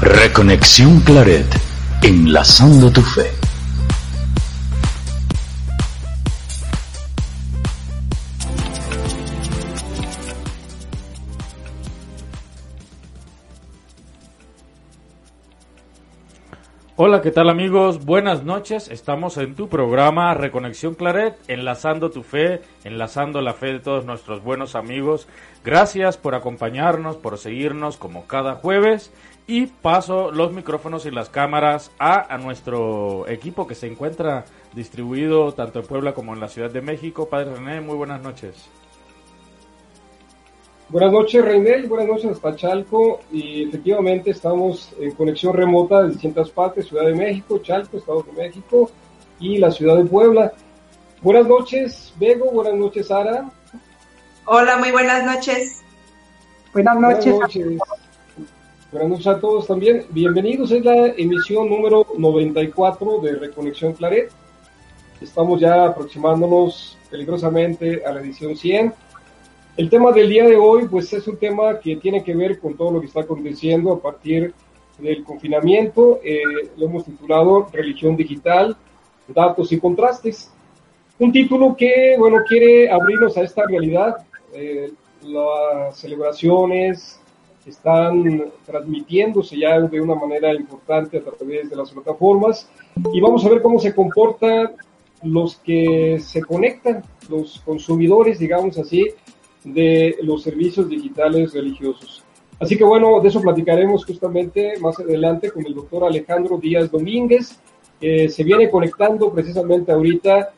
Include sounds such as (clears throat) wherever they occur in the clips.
Reconexión Claret, enlazando tu fe. Hola, ¿qué tal amigos? Buenas noches. Estamos en tu programa Reconexión Claret, enlazando tu fe, enlazando la fe de todos nuestros buenos amigos. Gracias por acompañarnos, por seguirnos como cada jueves. Y paso los micrófonos y las cámaras a, a nuestro equipo que se encuentra distribuido tanto en Puebla como en la Ciudad de México. Padre René, muy buenas noches. Buenas noches, Reinel. Buenas noches hasta Chalco. Y efectivamente estamos en conexión remota de distintas partes, Ciudad de México, Chalco, Estado de México y la Ciudad de Puebla. Buenas noches, Bego. Buenas noches, Sara. Hola, muy buenas noches. Buenas noches. Buenas noches. Buenas noches a todos también. Bienvenidos. Es la emisión número 94 de Reconexión Claret. Estamos ya aproximándonos peligrosamente a la edición 100. El tema del día de hoy, pues es un tema que tiene que ver con todo lo que está aconteciendo a partir del confinamiento. Eh, lo hemos titulado Religión Digital, Datos y Contrastes. Un título que, bueno, quiere abrirnos a esta realidad. Eh, las celebraciones están transmitiéndose ya de una manera importante a través de las plataformas y vamos a ver cómo se comportan los que se conectan, los consumidores, digamos así, de los servicios digitales religiosos. Así que bueno, de eso platicaremos justamente más adelante con el doctor Alejandro Díaz Domínguez, que se viene conectando precisamente ahorita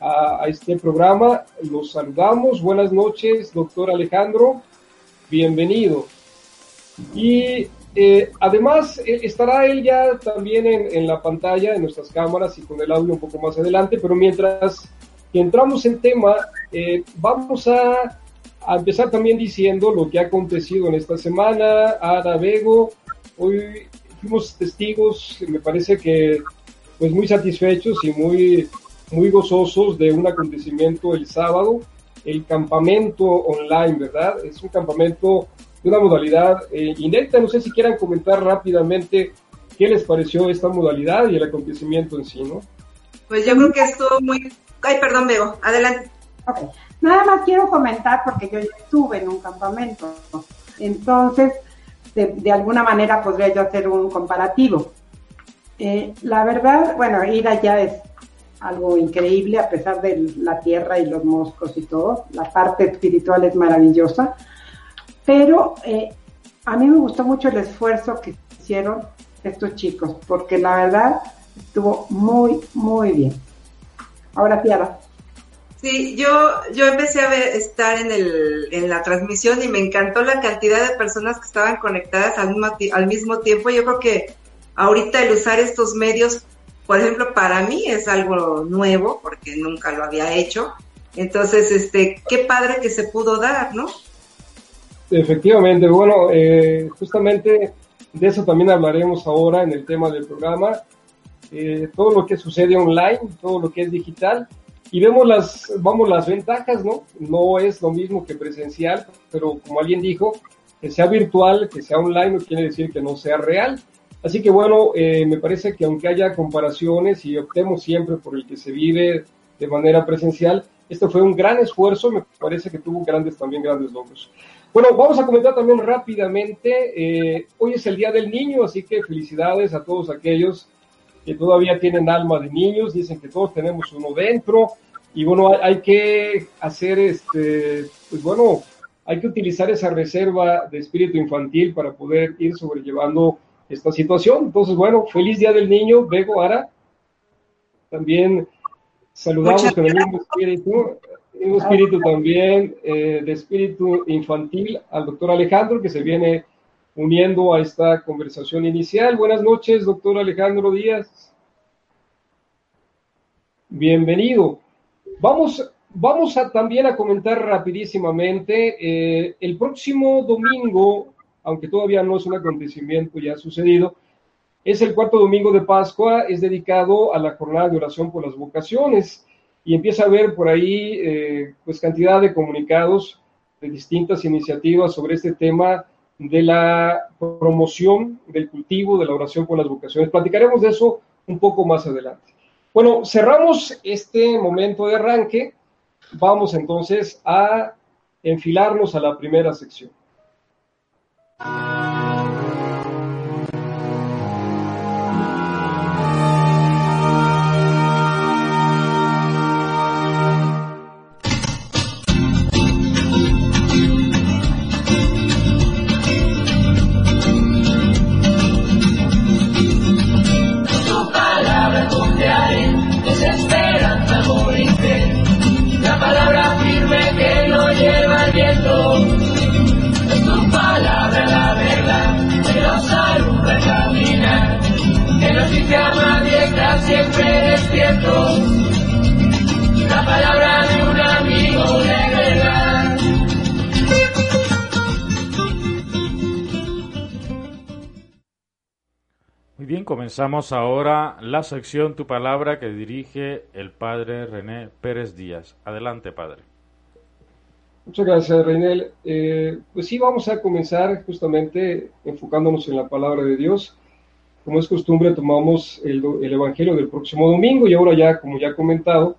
a, a, este programa. Los saludamos. Buenas noches, doctor Alejandro. Bienvenido. Y eh, además eh, estará él ya también en, en, la pantalla de nuestras cámaras y con el audio un poco más adelante, pero mientras que entramos en tema, eh, vamos a a empezar también diciendo lo que ha acontecido en esta semana. Ara Vego, hoy fuimos testigos, me parece que pues muy satisfechos y muy, muy gozosos de un acontecimiento el sábado, el campamento online, ¿verdad? Es un campamento de una modalidad eh, inédita. No sé si quieran comentar rápidamente qué les pareció esta modalidad y el acontecimiento en sí, ¿no? Pues yo creo que estuvo muy... Ay, perdón, Bego, adelante. Okay. Nada más quiero comentar porque yo estuve en un campamento. Entonces, de, alguna manera podría yo hacer un comparativo. Eh, la verdad, bueno, ir allá es algo increíble a pesar de la tierra y los moscos y todo. La parte espiritual es maravillosa. Pero eh, a mí me gustó mucho el esfuerzo que hicieron estos chicos, porque la verdad estuvo muy, muy bien. Ahora, Tiara. Sí, yo, yo empecé a ver, estar en, el, en la transmisión y me encantó la cantidad de personas que estaban conectadas al mismo, al mismo tiempo. Yo creo que ahorita el usar estos medios, por ejemplo, para mí es algo nuevo porque nunca lo había hecho. Entonces, este, qué padre que se pudo dar, ¿no? Efectivamente, bueno, eh, justamente de eso también hablaremos ahora en el tema del programa. Eh, todo lo que sucede online, todo lo que es digital y vemos las, vamos, las ventajas, ¿no? No es lo mismo que presencial, pero como alguien dijo, que sea virtual, que sea online, no quiere decir que no sea real. Así que bueno, eh, me parece que aunque haya comparaciones y optemos siempre por el que se vive de manera presencial, esto fue un gran esfuerzo, me parece que tuvo grandes, también grandes logros. Bueno, vamos a comentar también rápidamente, eh, hoy es el Día del Niño, así que felicidades a todos aquellos que todavía tienen alma de niños, dicen que todos tenemos uno dentro, y bueno, hay, que hacer este, pues bueno, hay que utilizar esa reserva de espíritu infantil para poder ir sobrellevando esta situación. Entonces, bueno, feliz Día del Niño, Bego, Ara. También saludamos con el mismo espíritu. un espíritu también eh, de espíritu infantil al doctor Alejandro que se viene uniendo a esta conversación inicial. Buenas noches, doctor Alejandro Díaz. Bienvenido. Vamos, vamos a, también a comentar rapidísimamente eh, el próximo domingo, aunque todavía no es un acontecimiento ya sucedido, es el cuarto domingo de Pascua, es dedicado a la jornada de oración por las vocaciones y empieza a ver por ahí eh, pues cantidad de comunicados de distintas iniciativas sobre este tema de la promoción del cultivo de la oración por las vocaciones. Platicaremos de eso un poco más adelante. Bueno, cerramos este momento de arranque. Vamos entonces a enfilarnos a la primera sección. Siempre despierto. La palabra de un amigo de verdad. Muy bien, comenzamos ahora la sección Tu Palabra que dirige el padre René Pérez Díaz. Adelante, padre. Muchas gracias, Reinel. Eh, pues sí, vamos a comenzar justamente enfocándonos en la palabra de Dios como es costumbre, tomamos el, Evangelio del próximo domingo y ahora ya, como ya he comentado,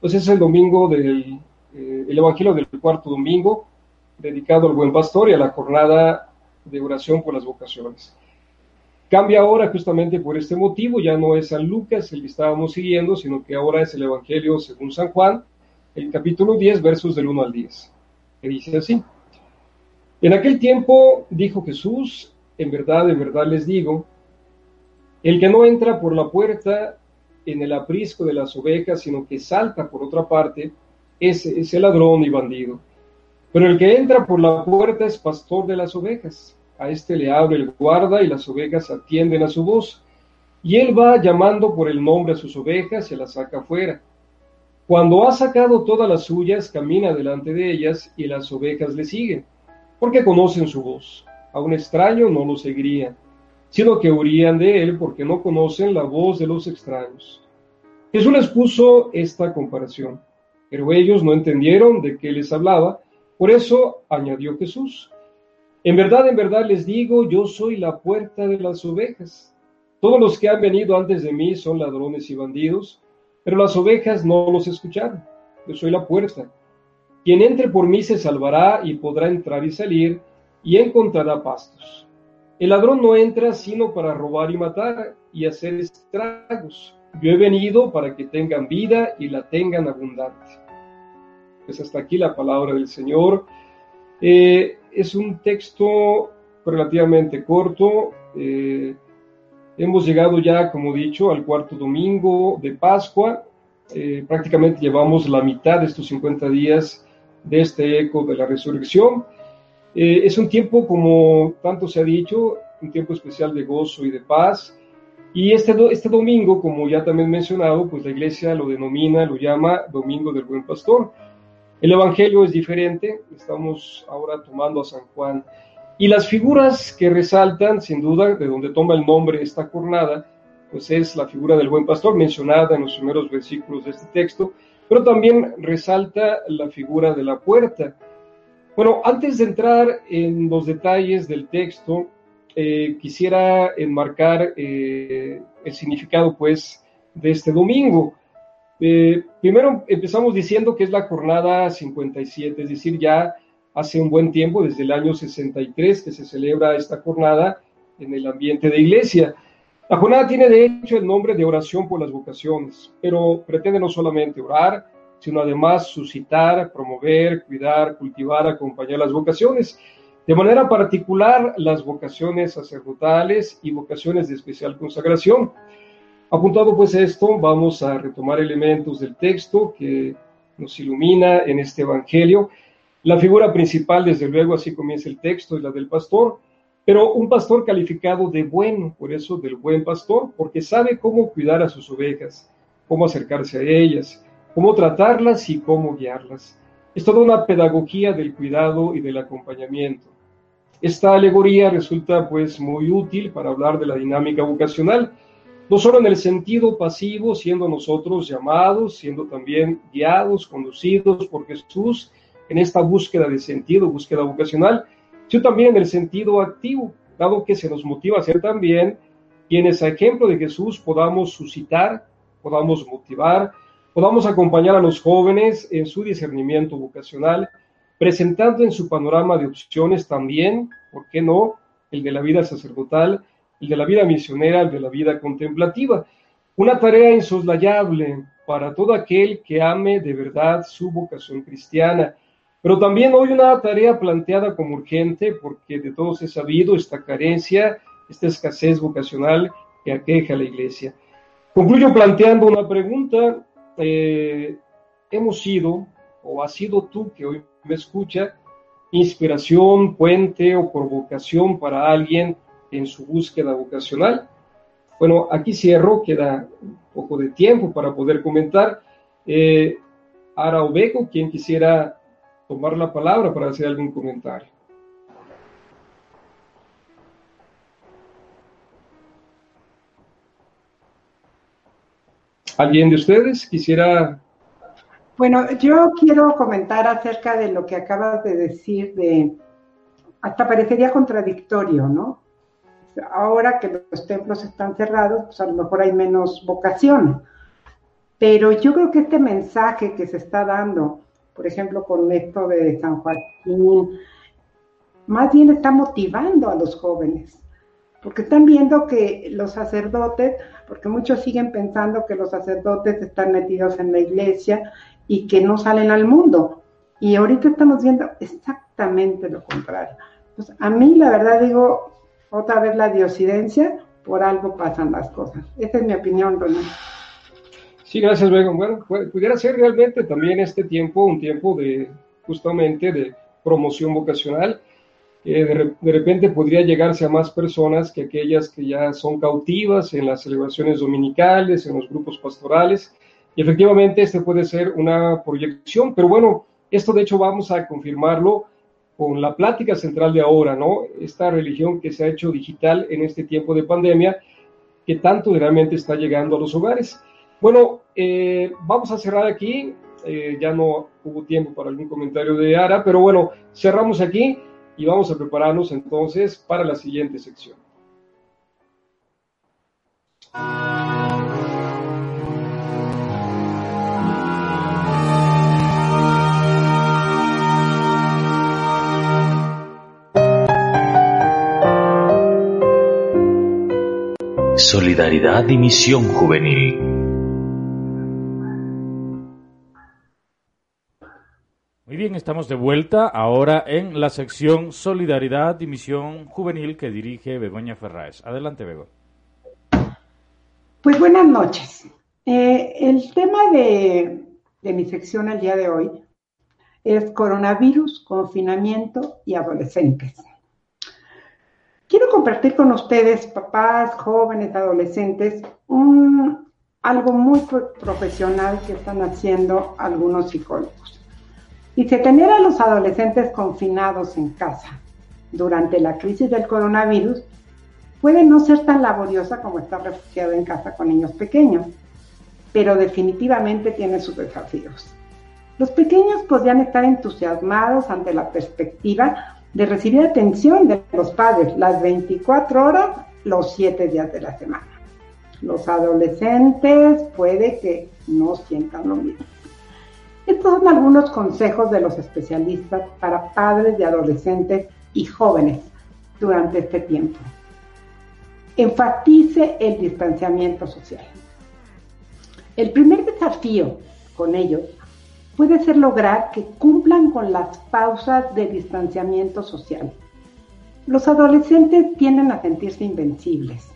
pues es el domingo del eh, el Evangelio del cuarto domingo, dedicado al buen pastor y a la jornada de oración por las vocaciones. Cambia ahora justamente por este motivo, ya no es San Lucas el que estábamos siguiendo, sino que ahora es el Evangelio según San Juan, el capítulo 10, versos del 1 al 10, que dice así. En aquel tiempo dijo Jesús, en verdad, en verdad les digo, el que no entra por la puerta en el aprisco de las ovejas, sino que salta por otra parte, ese es el ladrón y bandido. Pero el que entra por la puerta es pastor de las ovejas. A éste le abre el guarda y las ovejas atienden a su voz. Y él va llamando por el nombre a sus ovejas y las saca afuera. Cuando ha sacado todas las suyas, camina delante de ellas y las ovejas le siguen, porque conocen su voz. A un extraño no lo seguirían sino que huían de él porque no conocen la voz de los extraños. Jesús les puso esta comparación, pero ellos no entendieron de qué les hablaba, por eso añadió Jesús, en verdad, en verdad les digo, yo soy la puerta de las ovejas. Todos los que han venido antes de mí son ladrones y bandidos, pero las ovejas no los escucharon. Yo soy la puerta. Quien entre por mí se salvará y podrá entrar y salir y encontrará pastos. El ladrón no entra sino para robar y matar y hacer estragos. Yo he venido para que tengan vida y la tengan abundante. Pues hasta aquí la palabra del Señor. Eh, es un texto relativamente corto. Eh, hemos llegado ya, como dicho, al cuarto domingo de Pascua. Eh, prácticamente llevamos la mitad de estos 50 días de este eco de la resurrección. Eh, es un tiempo, como tanto se ha dicho, un tiempo especial de gozo y de paz. Y este, este domingo, como ya también mencionado, pues la iglesia lo denomina, lo llama Domingo del Buen Pastor. El Evangelio es diferente, estamos ahora tomando a San Juan. Y las figuras que resaltan, sin duda, de donde toma el nombre esta jornada, pues es la figura del buen pastor mencionada en los primeros versículos de este texto, pero también resalta la figura de la puerta. Bueno, antes de entrar en los detalles del texto, eh, quisiera enmarcar eh, el significado, pues, de este domingo. Eh, primero empezamos diciendo que es la jornada 57, es decir, ya hace un buen tiempo, desde el año 63, que se celebra esta jornada en el ambiente de iglesia. La jornada tiene de hecho el nombre de oración por las vocaciones, pero pretende no solamente orar, sino además suscitar, promover, cuidar, cultivar, acompañar las vocaciones. De manera particular, las vocaciones sacerdotales y vocaciones de especial consagración. Apuntado pues esto, vamos a retomar elementos del texto que nos ilumina en este Evangelio. La figura principal, desde luego, así comienza el texto, es la del pastor, pero un pastor calificado de bueno, por eso del buen pastor, porque sabe cómo cuidar a sus ovejas, cómo acercarse a ellas, cómo tratarlas y cómo guiarlas. Es toda una pedagogía del cuidado y del acompañamiento. Esta alegoría resulta pues muy útil para hablar de la dinámica vocacional, no solo en el sentido pasivo, siendo nosotros llamados, siendo también guiados, conducidos por Jesús en esta búsqueda de sentido, búsqueda vocacional, sino también en el sentido activo, dado que se nos motiva a ser también quienes a ejemplo de Jesús podamos suscitar, podamos motivar, podamos acompañar a los jóvenes en su discernimiento vocacional, presentando en su panorama de opciones también, ¿por qué no?, el de la vida sacerdotal, el de la vida misionera, el de la vida contemplativa. Una tarea insoslayable para todo aquel que ame de verdad su vocación cristiana. Pero también hoy una tarea planteada como urgente porque de todos es sabido esta carencia, esta escasez vocacional que aqueja a la iglesia. Concluyo planteando una pregunta. Eh, ¿Hemos sido, o has sido tú que hoy me escucha, inspiración, puente o provocación para alguien en su búsqueda vocacional. Bueno, aquí cierro, queda un poco de tiempo para poder comentar. Eh, Ara Obeco, quien quisiera tomar la palabra para hacer algún comentario. ¿Alguien de ustedes quisiera? Bueno, yo quiero comentar acerca de lo que acabas de decir de, hasta parecería contradictorio, ¿no? ahora que los templos están cerrados, pues a lo mejor hay menos vocación. Pero yo creo que este mensaje que se está dando, por ejemplo, con esto de San Joaquín, más bien está motivando a los jóvenes, porque están viendo que los sacerdotes, porque muchos siguen pensando que los sacerdotes están metidos en la iglesia y que no salen al mundo. Y ahorita estamos viendo exactamente lo contrario. Pues a mí la verdad digo, otra vez la diosidencia, por algo pasan las cosas. Esa es mi opinión, René. Sí, gracias, Begon. Bueno, pudiera ser realmente también este tiempo un tiempo de justamente de promoción vocacional. De, de, repente podría llegarse a más personas que aquellas que ya son cautivas en las celebraciones dominicales, en los grupos pastorales. Y efectivamente, este puede ser una proyección, pero bueno, esto de hecho vamos a confirmarlo con la plática central de ahora, ¿no? Esta religión que se ha hecho digital en este tiempo de pandemia, que tanto realmente está llegando a los hogares. Bueno, eh, vamos a cerrar aquí. Eh, ya no hubo tiempo para algún comentario de Ara, pero bueno, cerramos aquí y vamos a prepararnos entonces para la siguiente sección. Solidaridad y Misión Juvenil. Muy bien, estamos de vuelta ahora en la sección Solidaridad y Misión Juvenil que dirige Begoña Ferraes. Adelante, Bego. Pues buenas noches. Eh, el tema de, de mi sección el día de hoy es coronavirus, confinamiento y adolescentes. Quiero compartir con ustedes, papás, jóvenes, adolescentes, un, algo muy profesional que están haciendo algunos psicólogos. Dice, tener a los adolescentes confinados en casa durante la crisis del coronavirus puede no ser tan laboriosa como estar refugiado en casa con niños pequeños, pero definitivamente tiene sus desafíos. Los pequeños podrían estar entusiasmados ante la perspectiva de recibir atención de los padres las 24 horas, los 7 días de la semana. Los adolescentes puede que no sientan lo mismo. Estos son algunos consejos de los especialistas para padres de adolescentes y jóvenes durante este tiempo. Enfatice el distanciamiento social. El primer desafío con ellos puede ser lograr que cumplan con las pausas de distanciamiento social. Los adolescentes tienden a sentirse invencibles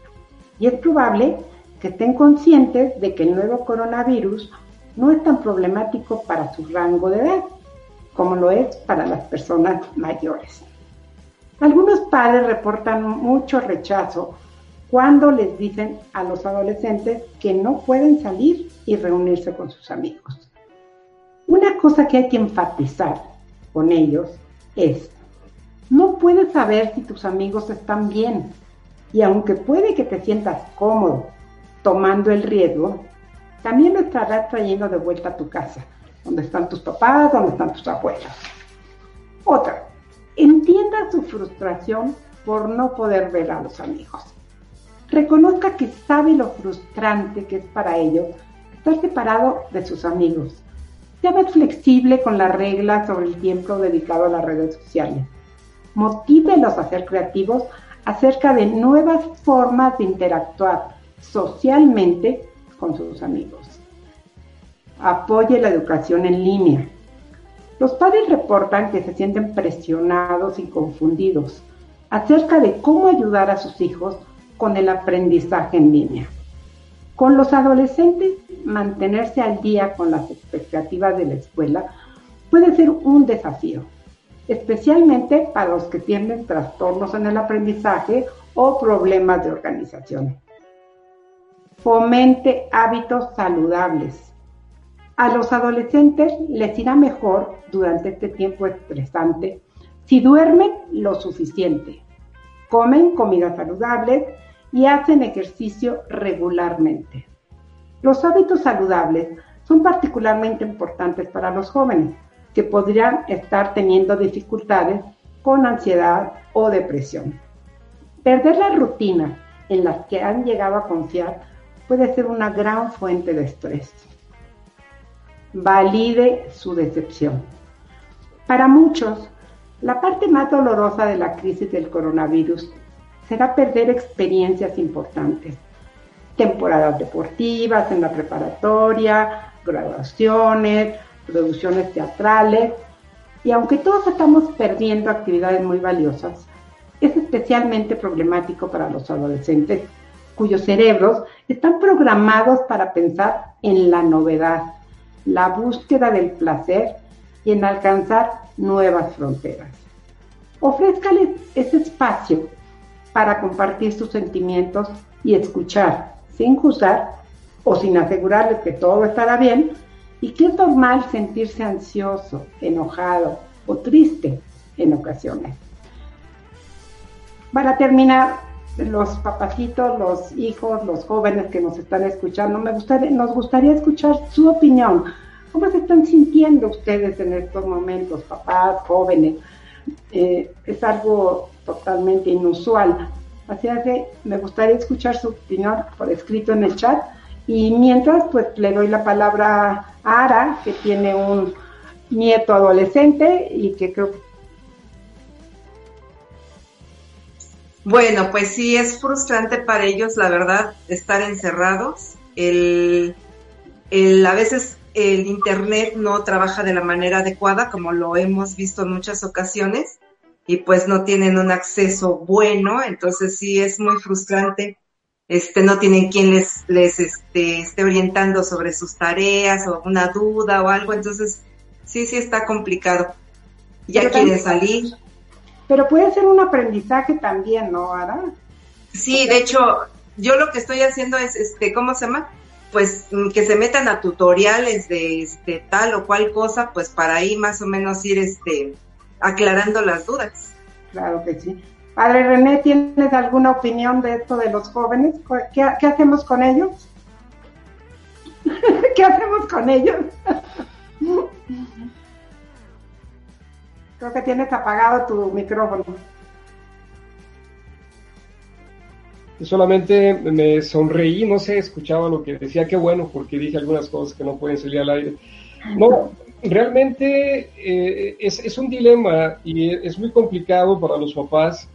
y es probable que estén conscientes de que el nuevo coronavirus no es tan problemático para su rango de edad como lo es para las personas mayores. Algunos padres reportan mucho rechazo cuando les dicen a los adolescentes que no pueden salir y reunirse con sus amigos. Una cosa que hay que enfatizar con ellos es, no puedes saber si tus amigos están bien y aunque puede que te sientas cómodo tomando el riesgo, también lo estarás trayendo de vuelta a tu casa, donde están tus papás, donde están tus abuelos. Otra, entienda su frustración por no poder ver a los amigos. Reconozca que sabe lo frustrante que es para ellos estar separado de sus amigos. Sea más flexible con las reglas sobre el tiempo dedicado a las redes sociales. Motívelos a ser creativos acerca de nuevas formas de interactuar socialmente con sus amigos. Apoye la educación en línea. Los padres reportan que se sienten presionados y confundidos acerca de cómo ayudar a sus hijos con el aprendizaje en línea. Con los adolescentes, mantenerse al día con las expectativas de la escuela puede ser un desafío, especialmente para los que tienen trastornos en el aprendizaje o problemas de organización. Fomente hábitos saludables. A los adolescentes les irá mejor durante este tiempo estresante si duermen lo suficiente, comen comidas saludables y hacen ejercicio regularmente. Los hábitos saludables son particularmente importantes para los jóvenes que podrían estar teniendo dificultades con ansiedad o depresión. Perder las rutinas en las que han llegado a confiar puede ser una gran fuente de estrés. Valide su decepción. Para muchos, la parte más dolorosa de la crisis del coronavirus será perder experiencias importantes. Temporadas deportivas en la preparatoria, graduaciones, producciones teatrales. Y aunque todos estamos perdiendo actividades muy valiosas, es especialmente problemático para los adolescentes cuyos cerebros están programados para pensar en la novedad, la búsqueda del placer y en alcanzar nuevas fronteras. Ofrézcales ese espacio para compartir sus sentimientos y escuchar sin juzgar o sin asegurarles que todo estará bien y que es normal sentirse ansioso, enojado o triste en ocasiones. Para terminar, los papacitos, los hijos, los jóvenes que nos están escuchando, me gustaría, nos gustaría escuchar su opinión. ¿Cómo se están sintiendo ustedes en estos momentos, papás, jóvenes? Eh, es algo totalmente inusual. Así que me gustaría escuchar su opinión por escrito en el chat. Y mientras, pues le doy la palabra a Ara, que tiene un nieto adolescente y que creo que Bueno, pues sí, es frustrante para ellos, la verdad, estar encerrados. El, el, a veces el Internet no trabaja de la manera adecuada, como lo hemos visto en muchas ocasiones, y pues no tienen un acceso bueno, entonces sí es muy frustrante. Este, no tienen quien les, les este, esté orientando sobre sus tareas o una duda o algo, entonces sí, sí está complicado. Ya quieren salir pero puede ser un aprendizaje también, ¿no, Ara? Sí, de hecho, yo lo que estoy haciendo es, este, ¿cómo se llama? Pues mm, que se metan a tutoriales de este, tal o cual cosa, pues para ahí más o menos ir este, aclarando las dudas. Claro que sí. Padre René, ¿tienes alguna opinión de esto de los jóvenes? ¿Qué, qué hacemos con ellos? (laughs) ¿Qué hacemos con ellos? (laughs) Creo que tienes apagado tu micrófono. Solamente me sonreí, no sé, escuchaba lo que decía, qué bueno, porque dije algunas cosas que no pueden salir al aire. No, realmente eh, es, un dilema y es muy complicado para los papás.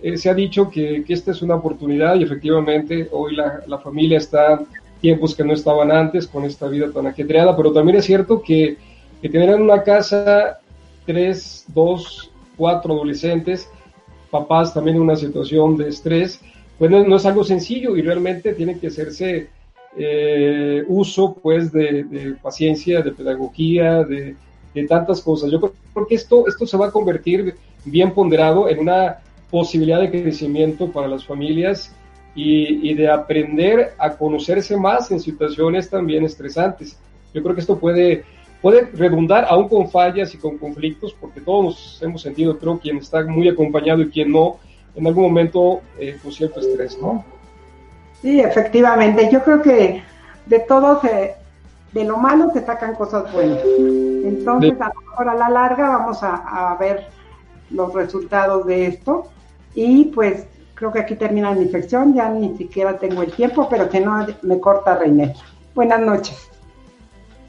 Eh, se ha dicho que, esta es una oportunidad y efectivamente hoy la, familia está tiempos que no estaban antes con esta vida tan ajetreada, pero también es cierto que, que tener una casa tres, dos, cuatro adolescentes, papás también en una situación de estrés, pues no, es algo sencillo y realmente tiene que hacerse eh, uso pues de, paciencia, de pedagogía, de, tantas cosas. Yo creo que esto, esto se va a convertir bien ponderado en una posibilidad de crecimiento para las familias y, de aprender a conocerse más en situaciones también estresantes. Yo creo que esto puede, puede redundar aún con fallas y con conflictos, porque todos nos hemos sentido, creo, quien está muy acompañado y quien no, en algún momento eh, con cierto estrés, ¿no? Sí, efectivamente. Yo creo que de todo se, de lo malo se sacan cosas buenas. Entonces, a lo mejor a la larga vamos a, ver los resultados de esto. Y pues creo que aquí termina mi sección, ya ni siquiera tengo el tiempo, pero que no me corta Reiner. Buenas noches.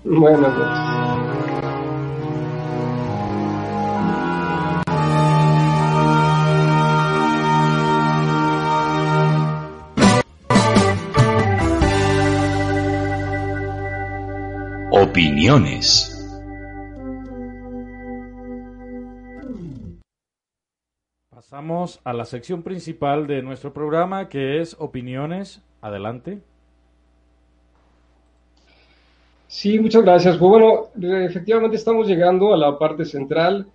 Buenas noches. Opiniones. Pasamos a la sección principal de nuestro programa que es opiniones. Adelante. Sí, muchas gracias. Pues bueno, efectivamente estamos llegando a la parte central.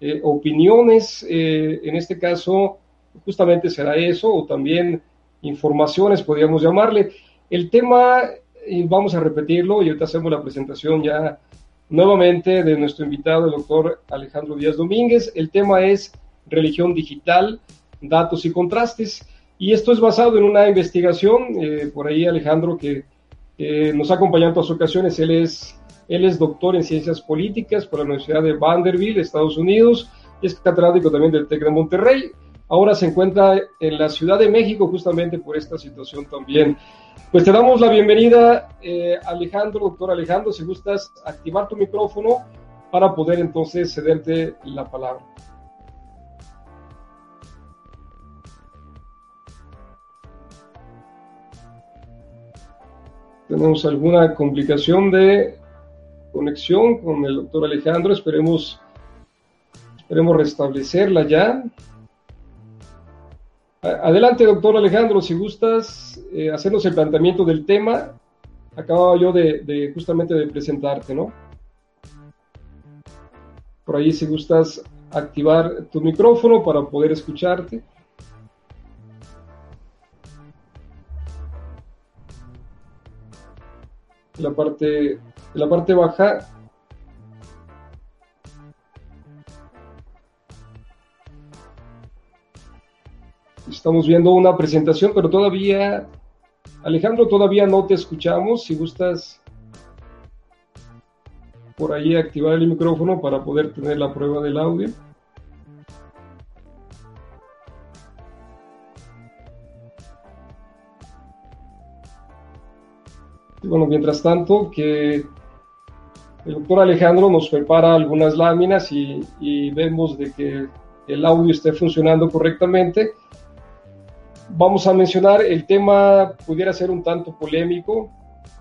Eh, opiniones, eh, en este caso, justamente será eso, o también informaciones, podríamos llamarle. El tema y vamos a repetirlo y ahorita hacemos la presentación ya nuevamente de nuestro invitado, el doctor Alejandro Díaz Domínguez. El tema es religión digital, datos y contrastes. Y esto es basado en una investigación, eh, por ahí Alejandro, que nos ha acompañado en otras ocasiones, él es, él es doctor en ciencias políticas por la Universidad de Vanderbilt, Estados Unidos, y es catedrático también del TEC de Monterrey. Ahora se encuentra en la Ciudad de México justamente por esta situación también. Pues te damos la bienvenida, eh, Alejandro, doctor Alejandro, si gustas activar tu micrófono para poder entonces cederte la palabra. Tenemos alguna complicación de conexión con el doctor Alejandro, esperemos, esperemos restablecerla ya. Adelante, doctor Alejandro, si gustas eh, hacernos el planteamiento del tema. Acababa yo de, justamente de presentarte, ¿no? Por ahí, si gustas activar tu micrófono para poder escucharte. La parte, la parte baja Estamos viendo una presentación, pero todavía, Alejandro, todavía no te escuchamos. Si gustas por ahí activar el micrófono para poder tener la prueba del audio. Bueno, mientras tanto, que el doctor Alejandro nos prepara algunas láminas y, y, vemos de que el audio esté funcionando correctamente vamos a mencionar, el tema pudiera ser un tanto polémico,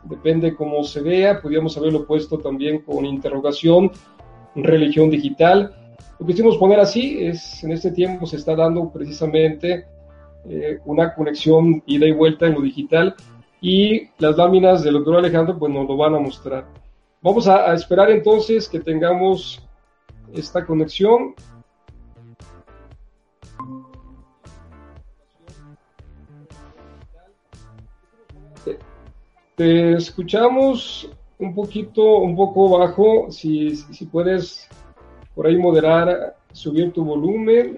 depende cómo se vea, podríamos haberlo puesto también con interrogación, religión digital. Lo que quisimos poner así es, en este tiempo se está dando precisamente eh, una conexión ida y vuelta en lo digital y las láminas del doctor Alejandro pues nos lo van a mostrar. Vamos a esperar entonces que tengamos esta conexión Te escuchamos un poquito, un poco bajo, si, si puedes por ahí moderar, subir tu volumen.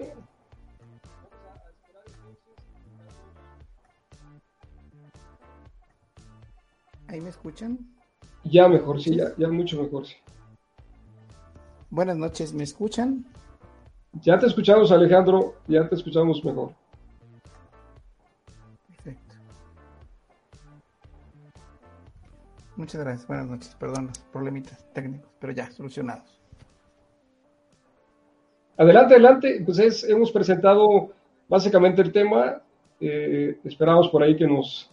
¿Ahí me escuchan? Ya mejor, sí, ya, ya mucho mejor, sí. Buenas noches, ¿me escuchan? Ya te escuchamos, Alejandro, ya te escuchamos mejor. Muchas gracias. Buenas noches. Perdón los problemitas técnicos, pero ya solucionados. Adelante, adelante. Pues hemos presentado básicamente el tema. Eh, esperamos por ahí que nos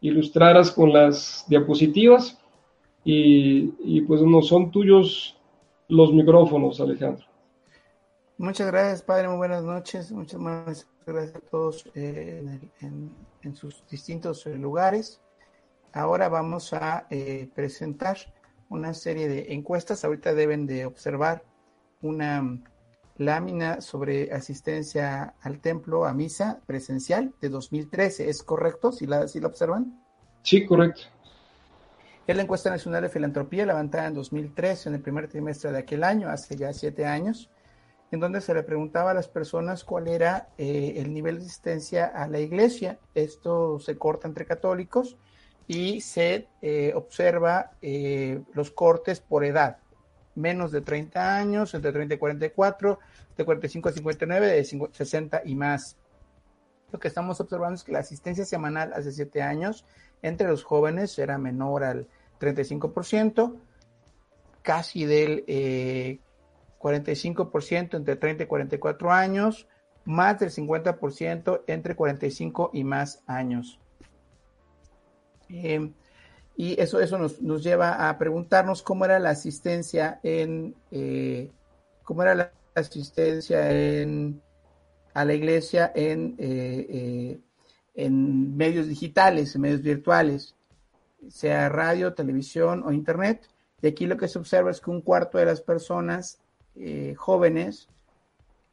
ilustraras con las diapositivas. Y, pues no son tuyos los micrófonos, Alejandro. Muchas gracias, padre. Muy buenas noches. Muchas gracias a todos eh, en, sus distintos eh, lugares. ahora vamos a eh, presentar una serie de encuestas. Ahorita deben de observar una lámina sobre asistencia al templo a misa presencial de 2013. ¿Es correcto? ¿Si la, si la observan? Sí, correcto. Es la encuesta nacional de filantropía levantada en 2013, en el primer trimestre de aquel año, hace ya siete años, en donde se le preguntaba a las personas cuál era eh, el nivel de asistencia a la iglesia. Esto se corta entre católicos y se eh, observa eh, los cortes por edad. Menos de 30 años, entre 30 y 44, de 45 a 59, de 60 y más. Lo que estamos observando es que la asistencia semanal hace siete años entre los jóvenes era menor al 35%, casi del eh, 45% entre 30 y 44 años, más del 50% entre 45 y más años. Eh, y eso, eso nos, nos, lleva a preguntarnos cómo era la asistencia en eh, cómo era la asistencia en, a la iglesia en, eh, eh en medios digitales, en medios virtuales sea radio, televisión o internet. Y aquí lo que se observa es que un cuarto de las personas jóvenes,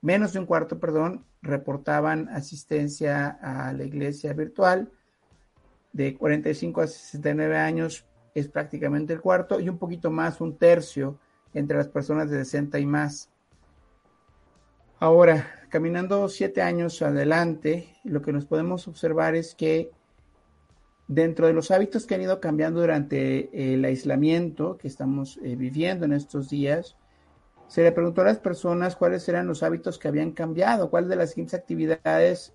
menos de un cuarto, perdón, reportaban asistencia a la iglesia virtual. De 45 a 69 años es prácticamente el cuarto y un poquito más, un tercio entre las personas de 60 y más. Ahora, caminando siete años adelante, lo que nos podemos observar es que Dentro de los hábitos que han ido cambiando durante el aislamiento que estamos eh, viviendo en estos días, se le preguntó a las personas cuáles eran los hábitos que habían cambiado, cuáles de las siguientes actividades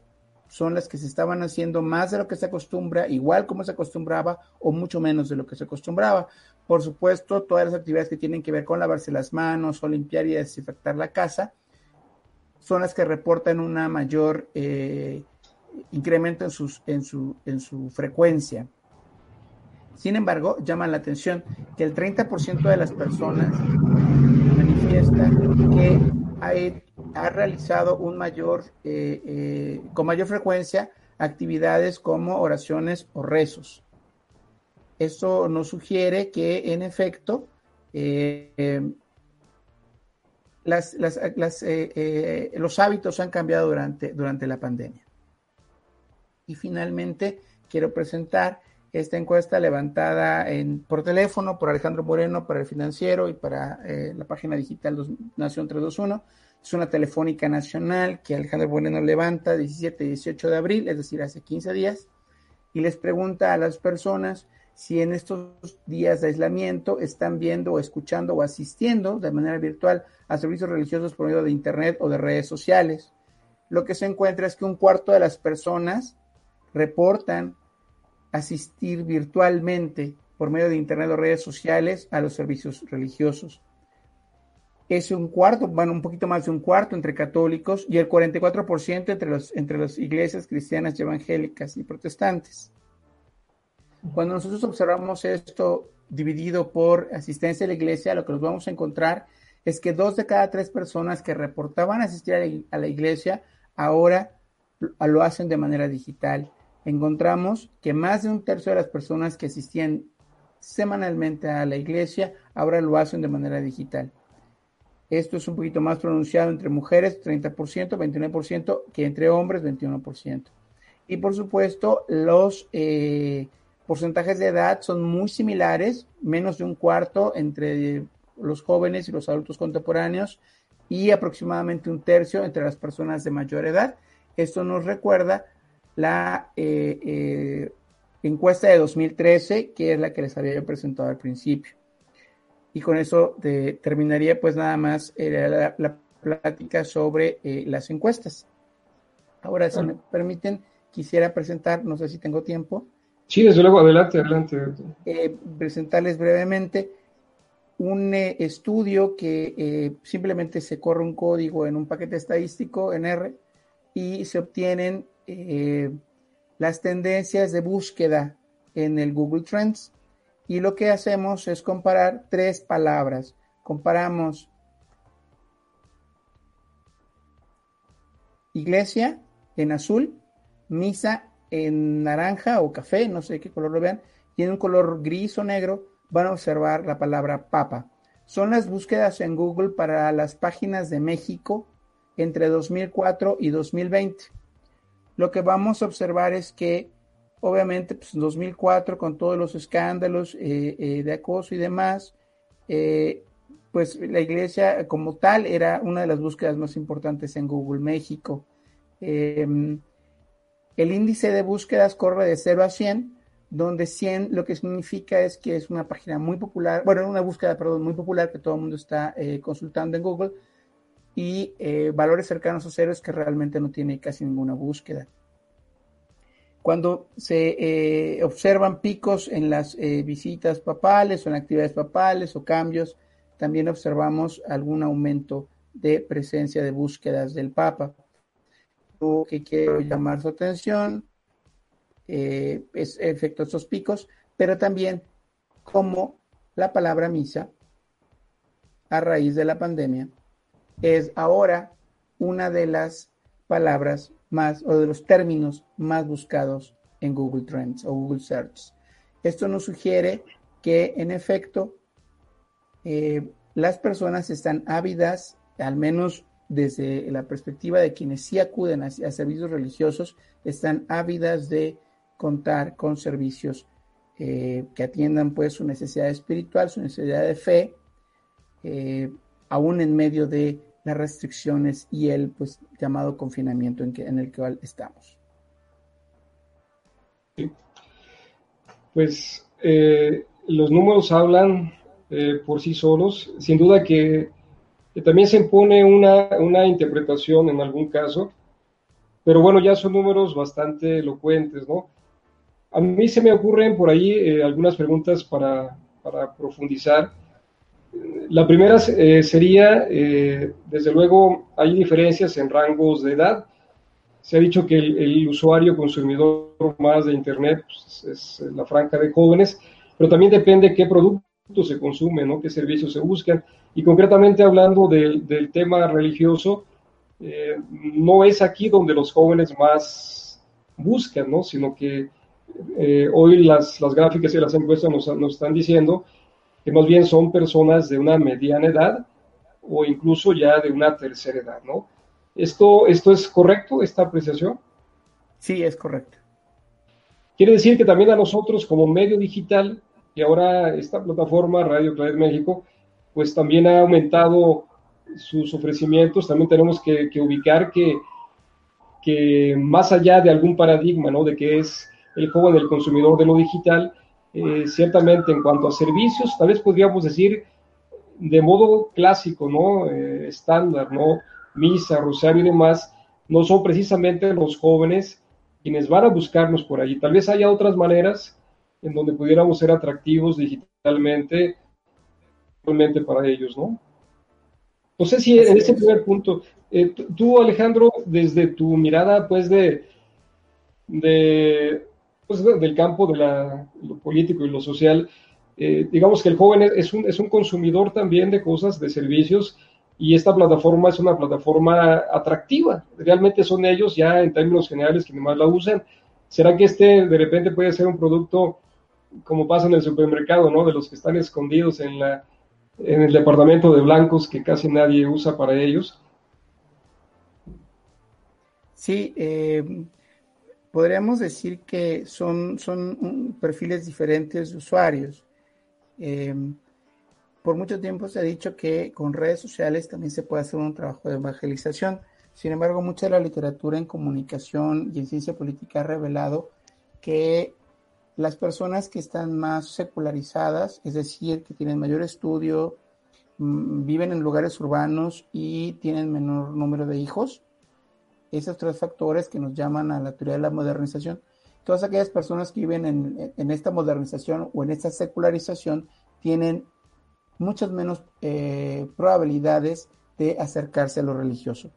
son las que se estaban haciendo más de lo que se acostumbra, igual como se acostumbraba o mucho menos de lo que se acostumbraba. Por supuesto, todas las actividades que tienen que ver con lavarse las manos o limpiar y desinfectar la casa son las que reportan una mayor eh, incremento en, en, su, en su frecuencia. Sin embargo, llama la atención que el 30% de las personas manifiesta que ha, ha realizado un mayor, eh, eh, con mayor frecuencia actividades como oraciones o rezos. Esto nos sugiere que, en efecto, eh, las, las, las, los hábitos han cambiado durante, durante la pandemia. Y finalmente quiero presentar esta encuesta levantada en, por teléfono por Alejandro Moreno para el financiero y para la página digital Nación 321. Es una telefónica nacional que Alejandro Moreno levanta 17 y 18 de abril, es decir, hace 15 días, y les pregunta a las personas si en estos días de aislamiento están viendo escuchando o asistiendo de manera virtual a servicios religiosos por medio de Internet o de redes sociales. Lo que se encuentra es que un cuarto de las personas reportan asistir virtualmente por medio de Internet o redes sociales a los servicios religiosos. Es un cuarto, bueno, un poquito más de un cuarto entre católicos y el 44% entre, los, entre las iglesias cristianas evangélicas y protestantes. Cuando nosotros observamos esto dividido por asistencia a la iglesia, lo que nos vamos a encontrar es que dos de cada tres personas que reportaban asistir a la iglesia ahora lo hacen de manera digital encontramos que más de un tercio de las personas que asistían semanalmente a la iglesia ahora lo hacen de manera digital. Esto es un poquito más pronunciado entre mujeres, 30%, 29%, que entre hombres, 21%. Y por supuesto, los eh, porcentajes de edad son muy similares, menos de un cuarto entre los jóvenes y los adultos contemporáneos y aproximadamente un tercio entre las personas de mayor edad. Esto nos recuerda la eh, eh, encuesta de 2013, que es la que les había yo presentado al principio. Y con eso terminaría pues nada más eh, la, plática sobre las encuestas. Ahora, si me permiten, quisiera presentar, no sé si tengo tiempo. Sí, desde luego, adelante, adelante. presentarles brevemente un estudio que simplemente se corre un código en un paquete estadístico en R y se obtienen eh, las tendencias de búsqueda en el Google Trends y lo que hacemos es comparar tres palabras. Comparamos iglesia en azul, misa en naranja o café, no sé qué color lo vean, tiene un color gris o negro, van a observar la palabra papa. Son las búsquedas en Google para las páginas de México entre 2004 y 2020. Lo que vamos a observar es que, obviamente, pues en 2004, con todos los escándalos eh, eh, de acoso y demás, eh, pues la iglesia como tal era una de las búsquedas más importantes en Google México. Em, el índice de búsquedas corre de 0 a 100, donde 100 lo que significa es que es una página muy popular, bueno, una búsqueda, perdón, muy popular que todo el mundo está consultando en Google, y valores cercanos a cero es que realmente no tiene casi ninguna búsqueda. Cuando se eh, observan picos en las visitas papales o en actividades papales o cambios, también observamos algún aumento de presencia de búsquedas del Papa. Lo que quiero llamar su atención eh, es efecto estos picos, pero también como la palabra misa, a raíz de la pandemia, es ahora una de las palabras más o de los términos más buscados en Google Trends o Google Search. Esto nos sugiere que en efecto eh, las personas están ávidas, al menos desde la perspectiva de quienes sí acuden a, servicios religiosos, están ávidas de contar con servicios eh, que atiendan pues su necesidad espiritual, su necesidad de fe, eh, aún en medio de las restricciones y el pues llamado confinamiento en, que, en el que estamos. Pues los números hablan eh, por sí solos. Sin duda que, también se impone una, interpretación en algún caso, pero bueno, ya son números bastante elocuentes, ¿no? A mí se me ocurren por ahí eh, algunas preguntas para, profundizar. La primera eh, sería, desde luego, hay diferencias en rangos de edad. Se ha dicho que el, usuario consumidor más de Internet pues, es la franja de jóvenes, pero también depende qué producto se consume, ¿no? qué servicios se buscan. Y concretamente hablando del, tema religioso, eh, no es aquí donde los jóvenes más buscan, ¿no? sino que eh, hoy las, las, gráficas y las encuestas nos, nos, están diciendo que más bien son personas de una mediana edad o incluso ya de una tercera edad. ¿no? ¿Esto, esto es correcto, esta apreciación? Sí, es correcto. Quiere decir que también a nosotros como medio digital y ahora esta plataforma Radio Claret México, pues también ha aumentado sus ofrecimientos. También tenemos que, ubicar que, que, más allá de algún paradigma, ¿no? De que es el joven el consumidor de lo digital, eh, ciertamente en cuanto a servicios, tal vez podríamos decir de modo clásico, ¿no? Eh, estándar, ¿no? Misa, rosario y demás, no son precisamente los jóvenes quienes van a buscarnos por allí. Tal vez haya otras maneras en donde pudiéramos ser atractivos digitalmente para ellos, ¿no? No sé si en ese primer punto, eh, tú Alejandro, desde tu mirada pues de, de pues, del campo de lo político y lo social, eh, digamos que el joven es un, es un consumidor también de cosas, de servicios, y esta plataforma es una plataforma atractiva. Realmente son ellos ya en términos generales quienes más la usan. ¿Será que este de repente puede ser un producto como pasa en el supermercado, ¿no? De los que están escondidos en, la, en el departamento de blancos que casi nadie usa para ellos. Sí, eh, podríamos decir que son, son perfiles diferentes de usuarios. Eh, por mucho tiempo se ha dicho que con redes sociales también se puede hacer un trabajo de evangelización. Sin embargo, mucha de la literatura en comunicación y en ciencia política ha revelado que las personas que están más secularizadas, es decir, que tienen mayor estudio, mm, viven en lugares urbanos y tienen menor número de hijos, esos tres factores que nos llaman a la teoría de la modernización, todas aquellas personas que viven en, esta modernización o en esta secularización tienen muchas menos eh, probabilidades de acercarse a lo religioso.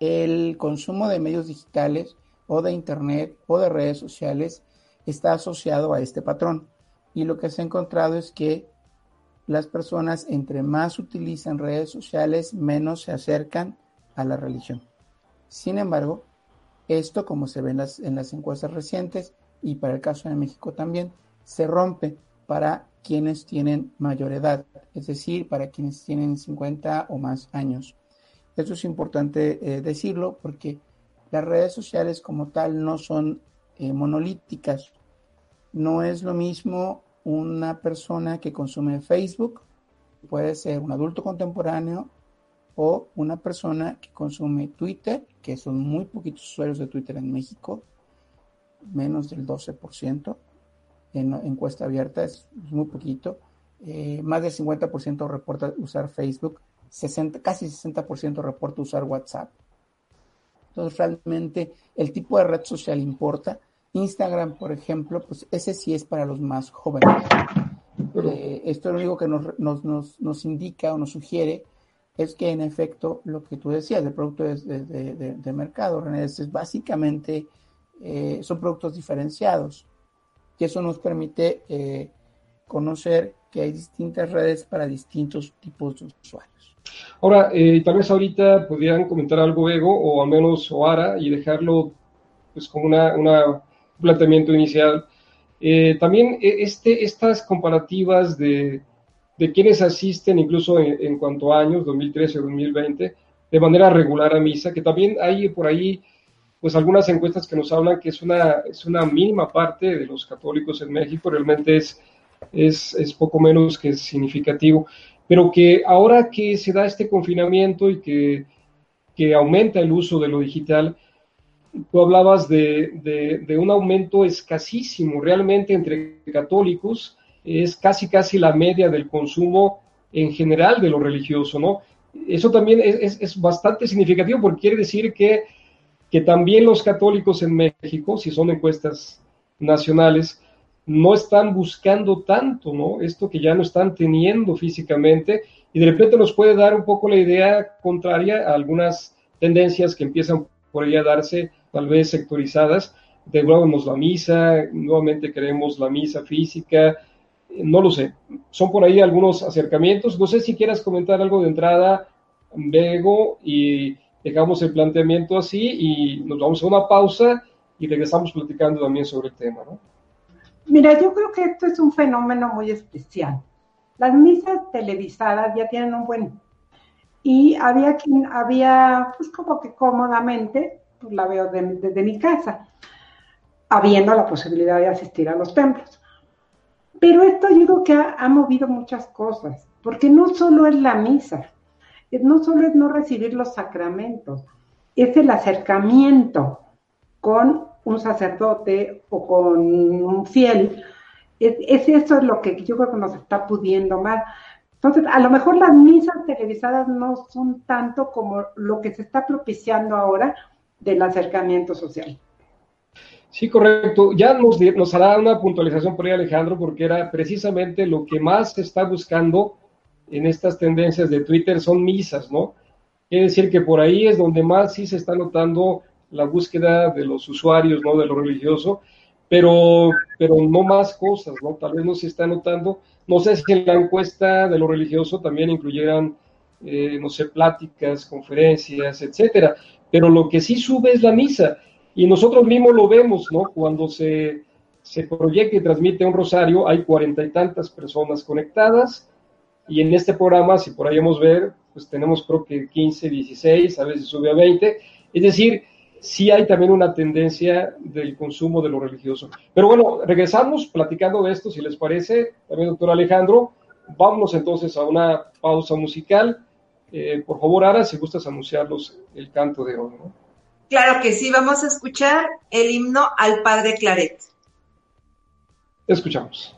El consumo de medios digitales o de Internet o de redes sociales está asociado a este patrón. Y lo que se ha encontrado es que las personas entre más utilizan redes sociales, menos se acercan a la religión. Sin embargo, esto, como se ve en las, encuestas recientes, y para el caso de México también, se rompe para quienes tienen mayor edad, es decir, para quienes tienen 50 o más años. Eso es importante eh, decirlo porque las redes sociales como tal no son eh, monolíticas. No es lo mismo una persona que consume Facebook, puede ser un adulto contemporáneo o una persona que consume Twitter, que son muy poquitos usuarios de Twitter en México, menos del 12%, en encuesta abierta es muy poquito, eh, más del 50% reporta usar Facebook, 60, casi 60% reporta usar WhatsApp. Entonces realmente el tipo de red social importa. Instagram, por ejemplo, pues ese sí es para los más jóvenes. Eh, esto lo único que nos, nos, nos, nos indica o nos sugiere es que en efecto lo que tú decías, el producto de, de, de, mercado, René, es, básicamente, eh, son productos diferenciados, y eso nos permite eh, conocer que hay distintas redes para distintos tipos de usuarios. Ahora, eh, tal vez ahorita podrían comentar algo Ego, o al menos Oara, y dejarlo pues como una, un planteamiento inicial. también este, estas comparativas de de quienes asisten incluso en, cuanto a años, 2013 o 2020, de manera regular a misa, que también hay por ahí pues algunas encuestas que nos hablan que es una, es una mínima parte de los católicos en México, realmente es, es, es poco menos que significativo, pero que ahora que se da este confinamiento y que, que aumenta el uso de lo digital, tú hablabas de, de, de, un aumento escasísimo realmente entre católicos es casi casi la media del consumo en general de lo religioso, ¿no? Eso también es, es, bastante significativo porque quiere decir que, que también los católicos en México, si son encuestas nacionales, no están buscando tanto, ¿no? Esto que ya no están teniendo físicamente y de repente nos puede dar un poco la idea contraria a algunas tendencias que empiezan por ahí a darse, tal vez sectorizadas, de nuevo la misa, nuevamente queremos la misa física, no lo sé. Son por ahí algunos acercamientos. No sé si quieras comentar algo de entrada, Bego, y dejamos el planteamiento así y nos vamos a una pausa y regresamos platicando también sobre el tema, ¿no? Mira, yo creo que esto es un fenómeno muy especial. Las misas televisadas ya tienen un buen... Y había quien, había, pues como que cómodamente, pues la veo desde mi casa, habiendo la posibilidad de asistir a los templos. Pero esto yo creo que ha, movido muchas cosas, porque no solo es la misa, no solo es no recibir los sacramentos, es el acercamiento con un sacerdote o con un fiel. Es, eso es lo que yo creo que nos está pudiendo más. Entonces, a lo mejor las misas televisadas no son tanto como lo que se está propiciando ahora del acercamiento social. Sí, correcto. Ya nos, nos hará una puntualización por ahí Alejandro, porque era precisamente lo que más se está buscando en estas tendencias de Twitter son misas, ¿no? Quiere decir que por ahí es donde más sí se está notando la búsqueda de los usuarios, ¿no? De lo religioso, pero, pero no más cosas, ¿no? Tal vez no se está notando. No sé si en la encuesta de lo religioso también incluyeran, eh, no sé, pláticas, conferencias, etcétera. Pero lo que sí sube es la misa. Y nosotros mismos lo vemos, ¿no? Cuando se, se proyecta y transmite un rosario, hay cuarenta y tantas personas conectadas. Y en este programa, si por ahí vamos a ver, pues tenemos creo que 15, 16, a veces sube a 20. Es decir, sí hay también una tendencia del consumo de lo religioso. Pero bueno, regresamos platicando de esto, si les parece, también doctor Alejandro. Vámonos entonces a una pausa musical. Eh, por favor, Ara, si gustas anunciarlos el canto de hoy. ¿no? Claro que sí, vamos a escuchar el himno al Padre Claret. Escuchamos.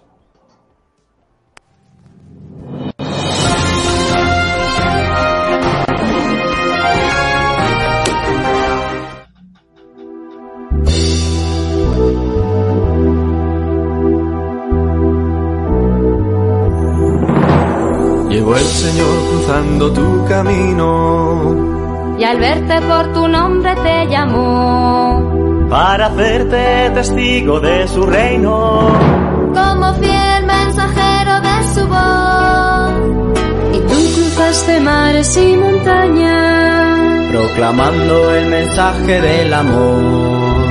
Llegó el Señor cruzando tu camino y al verte por tu nombre te llamó. Para hacerte testigo de su reino. Como fiel mensajero de su voz. Y tú cruzaste mares y montañas. Proclamando el mensaje del amor.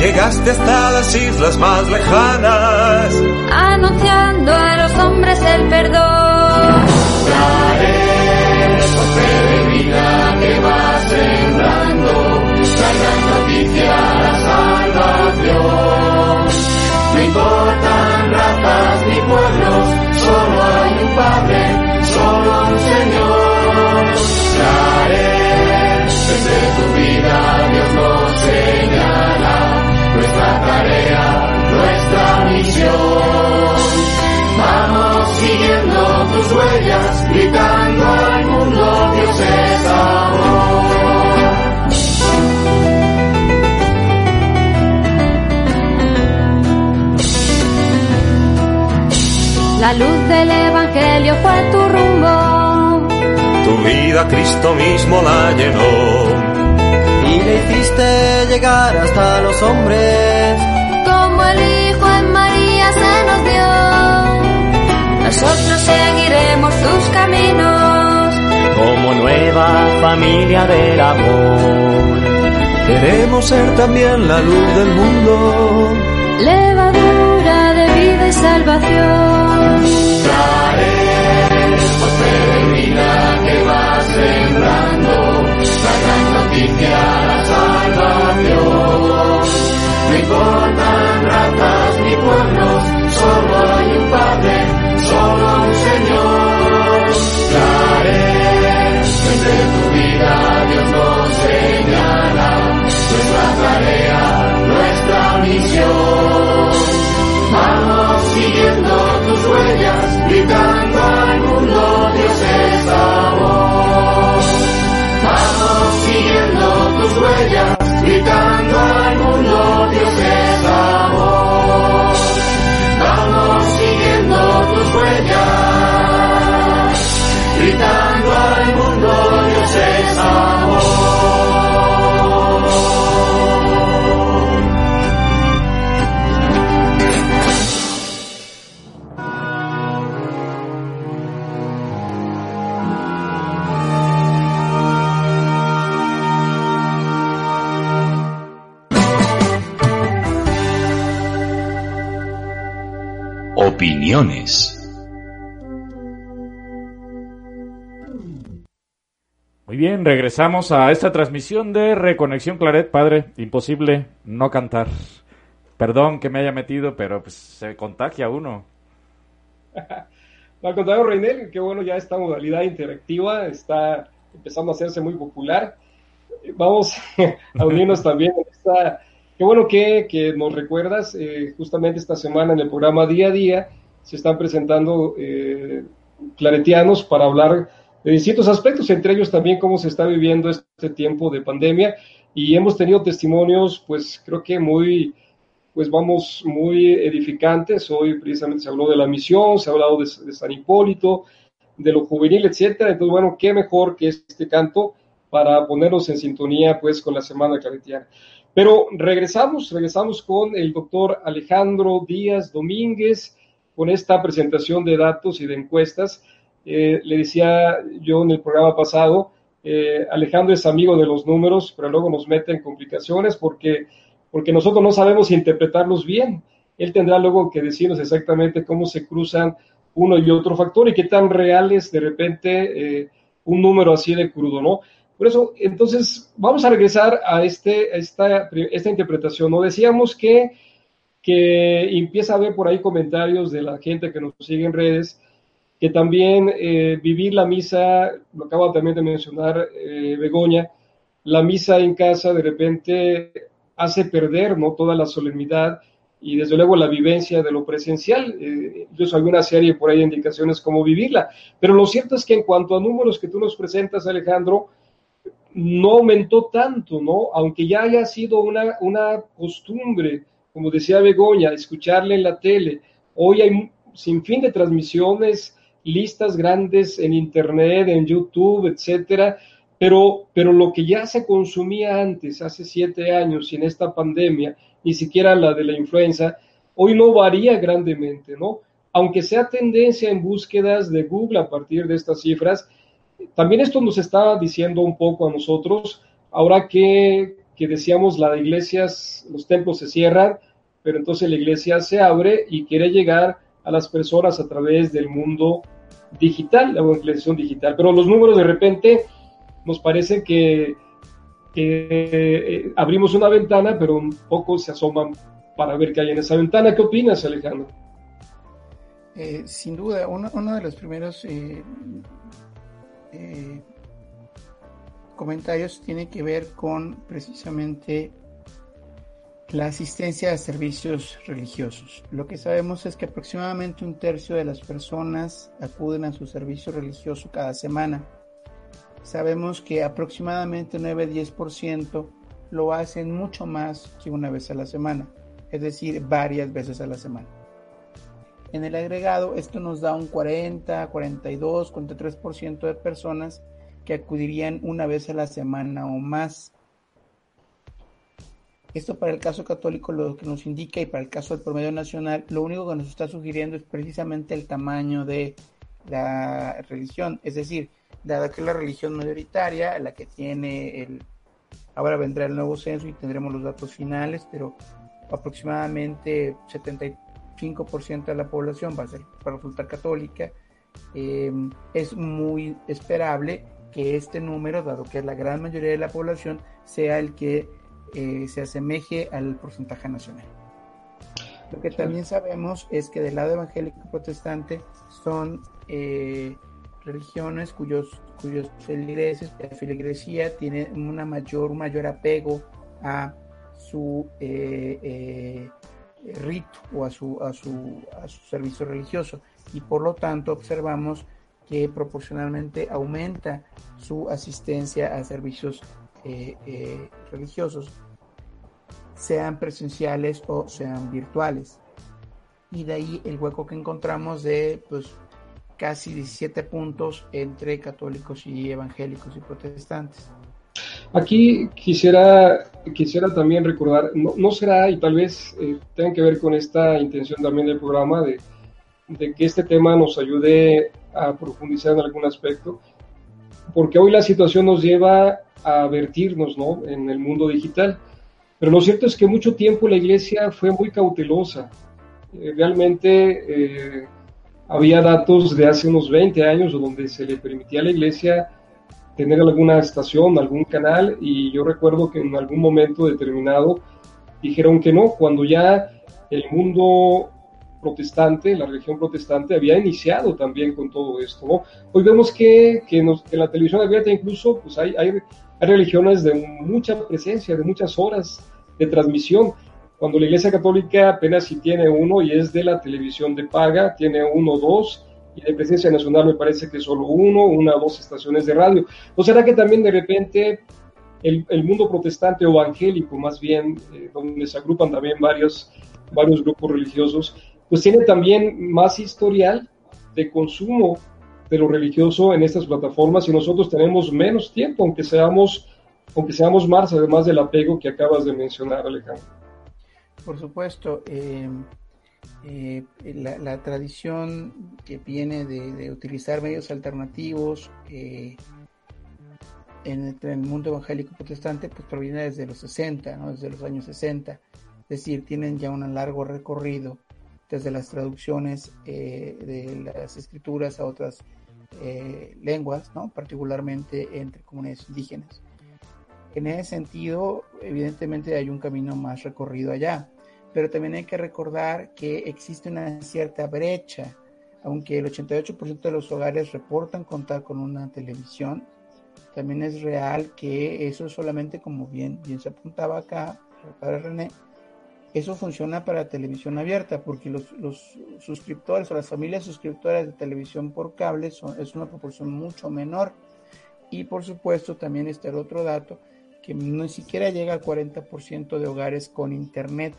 Llegaste hasta las islas más lejanas, anunciando a los hombres el perdón. Trae peregrina que va sembrando la gran noticia, la salvación. No importan razas ni pueblos, solo hay un Padre, solo un Señor. Trae desde tu vida Dios nos señala nuestra tarea, nuestra misión. Vamos siguiendo tus huellas, gritando al mundo Dios es La luz del Evangelio fue tu rumbo. tu vida Cristo mismo la llenó. y le hiciste llegar hasta los hombres. Como el Hijo en María se nos dio. Nosotros seguiremos tus caminos. Como nueva familia del amor. Queremos ser también la luz del mundo. Levadura de vida y salvación. Sembrando la gran noticia, la salvación. No importan razas ni pueblos, solo hay un Padre, solo un Señor. Traes, desde tu vida Dios nos señala nuestra tarea, nuestra misión. Vamos siguiendo tus huellas, gritando gritando al mundo Dios es amor. Vamos siguiendo tus huellas, gritando al mundo Opiniones. Muy bien, regresamos a esta transmisión de Reconexión Claret, padre. Imposible no cantar. Perdón que me haya metido, pero pues se contagia uno. (laughs) Al contrario, Reinel, qué bueno, ya esta modalidad interactiva está empezando a hacerse muy popular. Vamos (laughs) a unirnos también en esta. Qué bueno que, que nos recuerdas, eh, justamente esta semana en el programa Día a Día se están presentando eh, claretianos para hablar de distintos aspectos, entre ellos también cómo se está viviendo este tiempo de pandemia. Y hemos tenido testimonios, pues creo que muy, pues vamos, muy edificantes. Hoy precisamente se habló de la misión, se ha hablado de, San Hipólito, de lo juvenil, etcétera. Entonces, bueno, qué mejor que este canto para ponernos en sintonía, pues, con la Semana Claretiana. Pero regresamos, regresamos con el doctor Alejandro Díaz Domínguez, con esta presentación de datos y de encuestas. Eh, le decía yo en el programa pasado, eh, Alejandro es amigo de los números, pero luego nos mete en complicaciones porque, porque nosotros no sabemos interpretarlos bien. Él tendrá luego que decirnos exactamente cómo se cruzan uno y otro factor y qué tan real es de repente eh, un número así de crudo, ¿no? Por eso, entonces, vamos a regresar a, este, a esta, esta interpretación. ¿no? Decíamos que, que empieza a haber por ahí comentarios de la gente que nos sigue en redes, que también eh, vivir la misa, lo acaba también de mencionar eh, Begoña, la misa en casa de repente hace perder ¿no? toda la solemnidad y desde luego la vivencia de lo presencial. Eh, incluso hay una serie por ahí de indicaciones cómo vivirla. Pero lo cierto es que en cuanto a números que tú nos presentas, Alejandro, no aumentó tanto, ¿no? Aunque ya haya sido una, una costumbre, como decía Begoña, escucharle en la tele. Hoy hay sin fin de transmisiones, listas grandes en internet, en YouTube, etcétera. Pero, pero lo que ya se consumía antes, hace siete años y en esta pandemia, ni siquiera la de la influenza, hoy no varía grandemente, ¿no? Aunque sea tendencia en búsquedas de Google a partir de estas cifras, también esto nos está diciendo un poco a nosotros, ahora qué, que decíamos, las iglesias, los templos se cierran, pero entonces la iglesia se abre y quiere llegar a las personas a través del mundo digital, la evangelización digital. Pero los números de repente nos parece que, eh, abrimos una ventana, pero un poco se asoman para ver qué hay en esa ventana. ¿Qué opinas, Alejandro? Eh, sin duda, uno, de los primeros eh, comentarios tiene que ver con precisamente la asistencia a servicios religiosos. Lo que sabemos es que aproximadamente un tercio de las personas acuden a su servicio religioso cada semana. Sabemos que aproximadamente 9-10% lo hacen mucho más que una vez a la semana, es decir, varias veces a la semana. En el agregado, esto nos da un 40, 42, 43% de personas que acudirían una vez a la semana o más esto para el caso católico lo que nos indica y para el caso del promedio nacional, lo único que nos está sugiriendo es precisamente el tamaño de la religión. Es decir, dada que la religión mayoritaria, la que tiene el... Ahora vendrá el nuevo censo y tendremos los datos finales, pero aproximadamente 75% de la población va a, ser, para resultar católica. Eh, es muy esperable que este número, dado que es la gran mayoría de la población, sea el que eh, se asemeje al porcentaje nacional. Lo que también sabemos es que del lado evangélico protestante son eh, religiones cuyos, cuyos feligreses, la feligresía tiene una mayor, mayor apego a su eh, rito o a su, a, su, a su servicio religioso y por lo tanto observamos que proporcionalmente aumenta su asistencia a servicios eh, eh, religiosos, sean presenciales o sean virtuales. Y de ahí el hueco que encontramos de pues, casi 17 puntos entre católicos y evangélicos y protestantes. Aquí quisiera, quisiera también recordar, no, será, y tal vez eh, tenga que ver con esta intención también del programa, de, de, que este tema nos ayude a profundizar en algún aspecto, porque hoy la situación nos lleva a vertirnos ¿no? en el mundo digital. Pero lo cierto es que mucho tiempo la iglesia fue muy cautelosa. Eh, realmente eh, había datos de hace unos 20 años donde se le permitía a la iglesia tener alguna estación, algún canal, y yo recuerdo que en algún momento determinado dijeron que no, cuando ya el mundo protestante, la religión protestante, había iniciado también con todo esto. ¿no? Hoy vemos que, que, en la televisión abierta incluso pues hay, hay, hay, religiones de mucha presencia, de muchas horas de transmisión. Cuando la Iglesia Católica apenas si tiene uno y es de la televisión de paga, tiene uno o dos, y de presencia nacional me parece que solo uno, una o dos estaciones de radio. ¿No será que también de repente el, el mundo protestante o evangélico, más bien, eh, donde se agrupan también varios, varios grupos religiosos, pues tiene también más historial de consumo de lo religioso en estas plataformas y nosotros tenemos menos tiempo, aunque seamos, aunque seamos más, además del apego que acabas de mencionar, Alejandro. Por supuesto, eh, eh, la, tradición que viene de, utilizar medios alternativos eh, en, el, mundo evangélico protestante, pues proviene desde los 60, ¿no? desde los años 60, es decir, tienen ya un largo recorrido desde las traducciones eh, de las escrituras a otras eh, lenguas, ¿no? particularmente entre comunidades indígenas. En ese sentido, evidentemente hay un camino más recorrido allá, pero también hay que recordar que existe una cierta brecha, aunque el 88% de los hogares reportan contar con una televisión, también es real que eso solamente, como bien, bien se apuntaba acá, el padre René, eso funciona para televisión abierta porque los, los, suscriptores o las familias suscriptoras de televisión por cable son, es una proporción mucho menor. Y por supuesto también está el otro dato que ni siquiera llega al 40% de hogares con internet.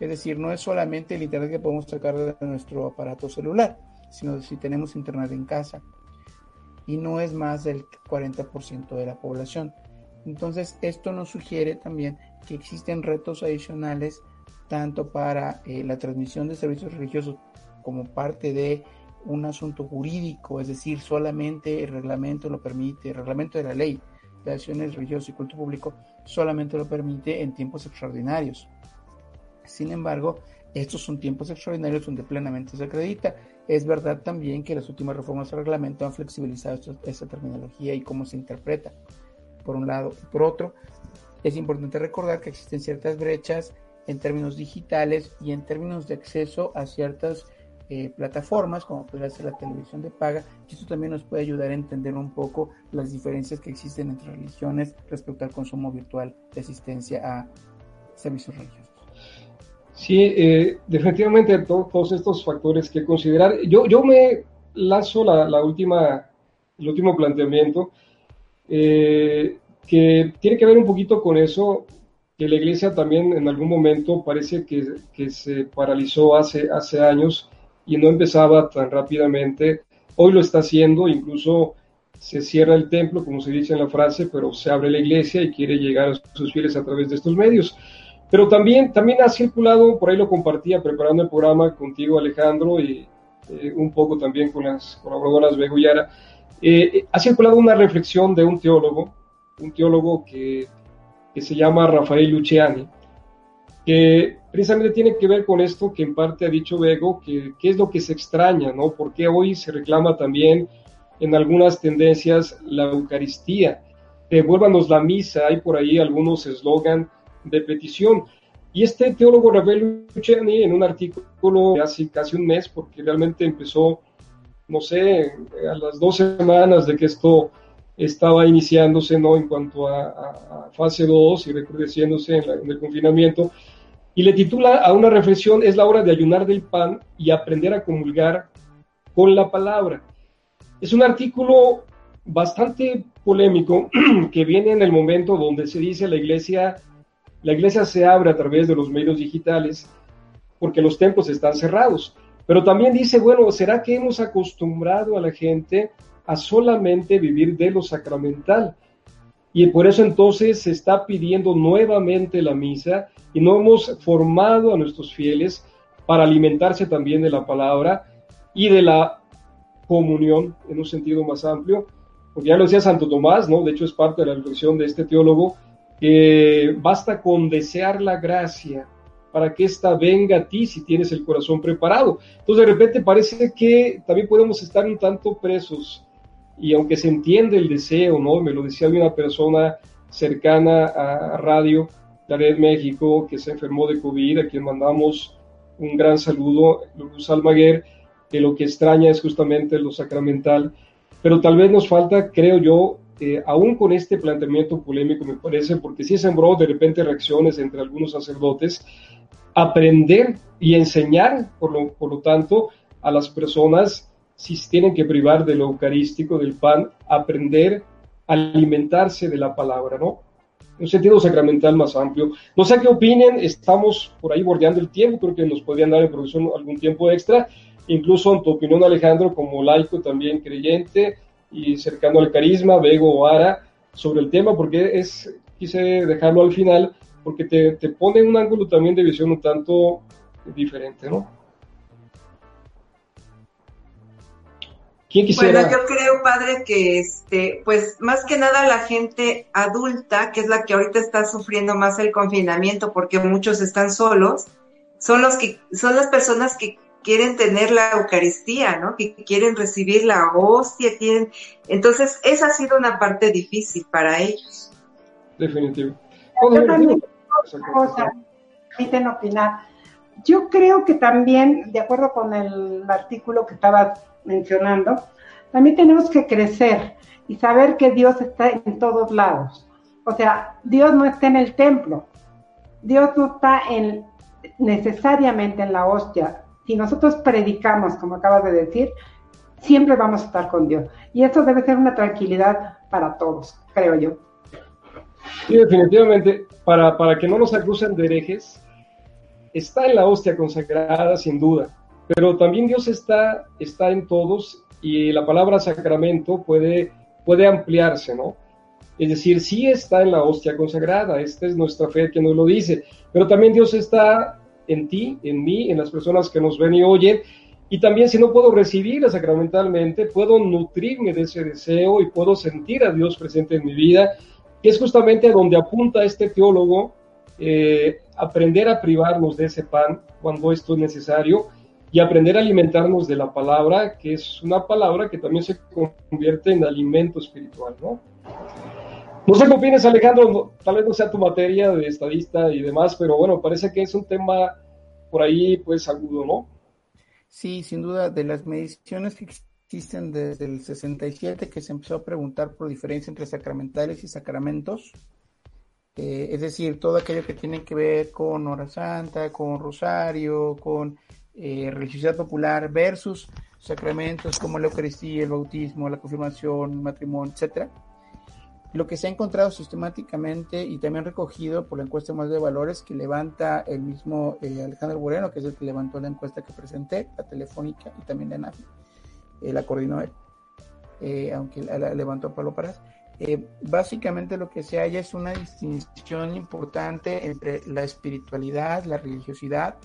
Es decir, no es solamente el internet que podemos sacar de nuestro aparato celular, sino si tenemos internet en casa. Y no es más del 40% de la población. Entonces, esto nos sugiere también que existen retos adicionales tanto para eh, la transmisión de servicios religiosos como parte de un asunto jurídico, es decir, solamente el reglamento lo permite, el reglamento de la ley de acciones religiosas y culto público solamente lo permite en tiempos extraordinarios. Sin embargo, estos son tiempos extraordinarios donde plenamente se acredita. Es verdad también que las últimas reformas al reglamento han flexibilizado esta, terminología y cómo se interpreta, por un lado. Y por otro, es importante recordar que existen ciertas brechas en términos digitales y en términos de acceso a ciertas eh, plataformas, como puede ser la televisión de paga, y esto también nos puede ayudar a entender un poco las diferencias que existen entre religiones respecto al consumo virtual de asistencia a servicios religiosos. Sí, eh, definitivamente todos estos factores que considerar. Yo, yo me lazo la, última, el último planteamiento, eh, que tiene que ver un poquito con eso, que la iglesia también en algún momento parece que, se paralizó hace, años y no empezaba tan rápidamente. Hoy lo está haciendo, incluso se cierra el templo, como se dice en la frase, pero se abre la iglesia y quiere llegar a sus fieles a través de estos medios. Pero también, también ha circulado, por ahí lo compartía preparando el programa contigo Alejandro y eh, un poco también con las colaboradoras Bego y Ara, eh, ha circulado una reflexión de un teólogo, un teólogo que, que se llama Rafael Luciani, que precisamente tiene que ver con esto que en parte ha dicho Bego, que, es lo que se extraña, ¿no? Porque hoy se reclama también en algunas tendencias la Eucaristía. Devuélvanos la misa, hay por ahí algunos eslogan de petición. Y este teólogo Rafael Luciani, en un artículo de hace casi un mes, porque realmente empezó, no sé, a las dos semanas de que esto estaba iniciándose, ¿no? En cuanto a, fase 2 y recrudeciéndose en el confinamiento, y le titula a una reflexión, es la hora de ayunar del pan y aprender a comulgar con la palabra. Es un artículo bastante polémico (clears throat) que viene en el momento donde se dice la iglesia, la iglesia se abre a través de los medios digitales porque los templos están cerrados. Pero también dice, bueno, ¿será que hemos acostumbrado a la gente a solamente vivir de lo sacramental? Y por eso entonces se está pidiendo nuevamente la misa y no hemos formado a nuestros fieles para alimentarse también de la palabra y de la comunión en un sentido más amplio, porque ya lo decía Santo Tomás, ¿no? De hecho es parte de la reflexión de este teólogo, que basta con desear la gracia para que ésta venga a ti si tienes el corazón preparado. Entonces de repente parece que también podemos estar un tanto presos y aunque se entiende el deseo, ¿no? Me lo decía una persona cercana a radio, Red México, que se enfermó de COVID, a quien mandamos un gran saludo, Luz Almaguer, que lo que extraña es justamente lo sacramental, pero tal vez nos falta, creo yo, eh, aún con este planteamiento polémico, me parece, porque sí sembró de repente reacciones entre algunos sacerdotes, aprender y enseñar, por lo, por lo tanto, a las personas si tienen que privar de lo eucarístico, del pan, aprender a alimentarse de la palabra, ¿no? un sentido sacramental más amplio. No sé qué opinen, estamos por ahí bordeando el tiempo, creo que nos podrían dar en producción algún tiempo extra, incluso en tu opinión Alejandro, como laico también creyente y cercano al carisma, Vego o Ara, sobre el tema, porque es, quise dejarlo al final, porque te, te pone un ángulo también de visión un tanto diferente, ¿no? Bueno, yo creo, padre, que este, pues más que nada la gente adulta, que es la que ahorita está sufriendo más el confinamiento, porque muchos están solos, son los que, son las personas que quieren tener la Eucaristía, ¿no? Que quieren recibir la hostia, quieren, entonces esa ha sido una parte difícil para ellos. Definitivo. Yo también, cosa, opinar. Yo creo que también, de acuerdo con el artículo que estaba mencionando, también tenemos que crecer y saber que Dios está en todos lados. O sea, Dios no está en el templo, Dios no está en, necesariamente en la hostia. Si nosotros predicamos, como acabas de decir, siempre vamos a estar con Dios. Y eso debe ser una tranquilidad para todos, creo yo. Sí, definitivamente, para, para que no nos acusen de herejes, está en la hostia consagrada, sin duda pero también Dios está, está en todos y la palabra sacramento puede, puede ampliarse, ¿no? Es decir, sí está en la hostia consagrada, esta es nuestra fe que nos lo dice, pero también Dios está en ti, en mí, en las personas que nos ven y oyen, y también si no puedo recibirla sacramentalmente, puedo nutrirme de ese deseo y puedo sentir a Dios presente en mi vida que es justamente a donde apunta este teólogo, eh, aprender a privarnos de ese pan cuando esto es necesario y aprender a alimentarnos de la palabra, que es una palabra que también se convierte en alimento espiritual, ¿no? No sé qué opinas, Alejandro, tal vez no sea tu materia de estadista y demás, pero bueno, parece que es un tema por ahí, pues, agudo, ¿no? Sí, sin duda, de las mediciones que existen desde el 67, que se empezó a preguntar por diferencia entre sacramentales y sacramentos, eh, es decir, todo aquello que tiene que ver con hora santa, con rosario, con eh, religiosidad popular versus sacramentos como la Eucaristía, el bautismo, la confirmación, el matrimonio, etcétera. Lo que se ha encontrado sistemáticamente y también recogido por la encuesta más de valores que levanta el mismo eh, Alejandro Moreno, que es el que levantó la encuesta que presenté, la telefónica y también la NAFI, eh, la coordinó él, eh, aunque la, levantó Pablo Parás. básicamente lo que se halla es una distinción importante entre la espiritualidad, la religiosidad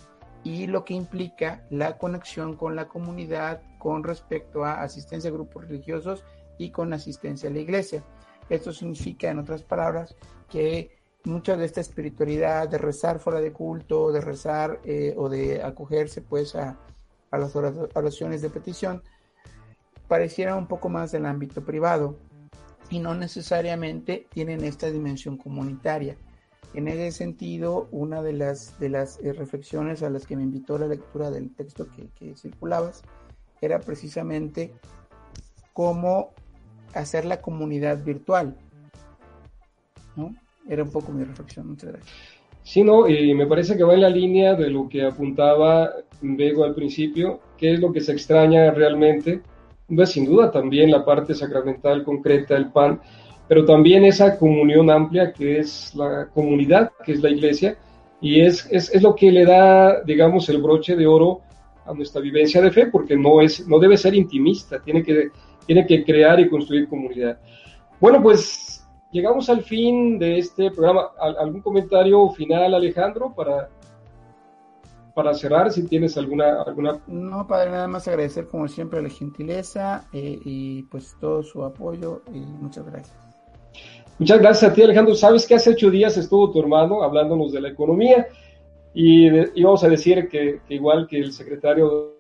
y lo que implica la conexión con la comunidad con respecto a asistencia a grupos religiosos y con asistencia a la iglesia. Esto significa, en otras palabras, que mucha de esta espiritualidad de rezar fuera de culto, de rezar eh, o de acogerse pues a, las oraciones de petición, pareciera un poco más del ámbito privado y no necesariamente tienen esta dimensión comunitaria. En ese sentido, una de las, de las eh, reflexiones a las que me invitó la lectura del texto que, circulabas era precisamente cómo hacer la comunidad virtual. ¿no? Era un poco mi reflexión. Muchas gracias. Sí, no, y me parece que va en la línea de lo que apuntaba Bego al principio, que es lo que se extraña realmente. Pues sin duda también la parte sacramental concreta del pan, pero también esa comunión amplia que es la comunidad, que es la iglesia, y es, es, es, lo que le da, digamos, el broche de oro a nuestra vivencia de fe, porque no, es, no debe ser intimista, tiene que tiene que crear y construir comunidad. Bueno, pues llegamos al fin de este programa. ¿Algún comentario final, Alejandro, para, para cerrar, si tienes alguna, alguna... No, padre, nada más agradecer como siempre la gentileza eh, y pues todo su apoyo y muchas gracias. Muchas gracias a ti, Alejandro. Sabes que hace ocho días estuvo tu hermano hablándonos de la economía y íbamos a decir que, que, igual que el secretario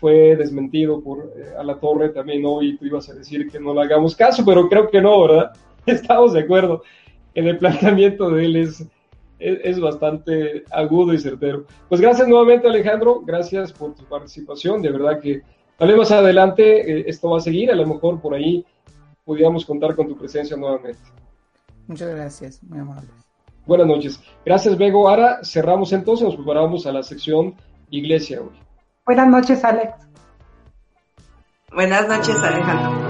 fue desmentido por eh, a la torre también hoy, tú ibas a decir que no le hagamos caso, pero creo que no, ¿verdad? (laughs) Estamos de acuerdo. En el planteamiento de él es, es, bastante agudo y certero. Pues gracias nuevamente Alejandro, gracias por tu participación, de verdad que tal vez más adelante eh, esto va a seguir, a lo mejor por ahí pudiéramos contar con tu presencia nuevamente. Muchas gracias, muy amable. Buenas noches. Gracias, Bego. Ahora cerramos entonces, nos preparamos a la sección Iglesia hoy. Buenas noches, Alex. Buenas noches, Alejandro.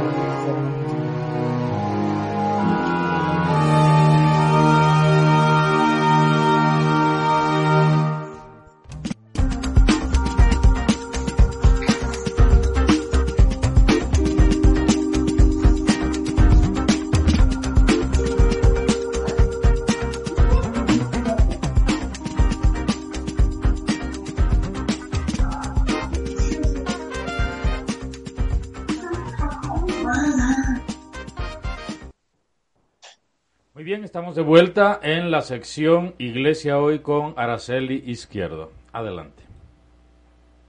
Estamos de vuelta en la sección Iglesia Hoy con Araceli Izquierdo. Adelante.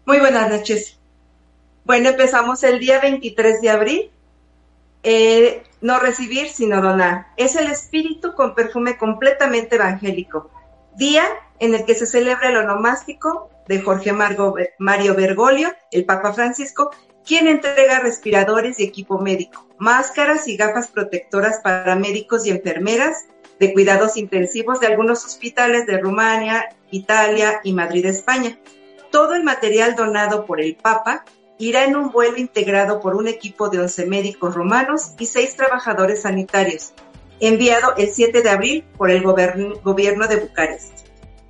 Muy buenas noches. Bueno, empezamos el día 23 de abril. Eh, no recibir, sino donar. Es el espíritu con perfume completamente evangélico. Día en el que se celebra el onomástico de Jorge Mario Bergoglio, el Papa Francisco, quien entrega respiradores y equipo médico, máscaras y gafas protectoras para médicos y enfermeras de cuidados intensivos de algunos hospitales de Rumania, Italia y Madrid, España. Todo el material donado por el Papa irá en un vuelo integrado por un equipo de 11 médicos romanos y 6 trabajadores sanitarios, enviado el 7 de abril por el gobierno de Bucarest.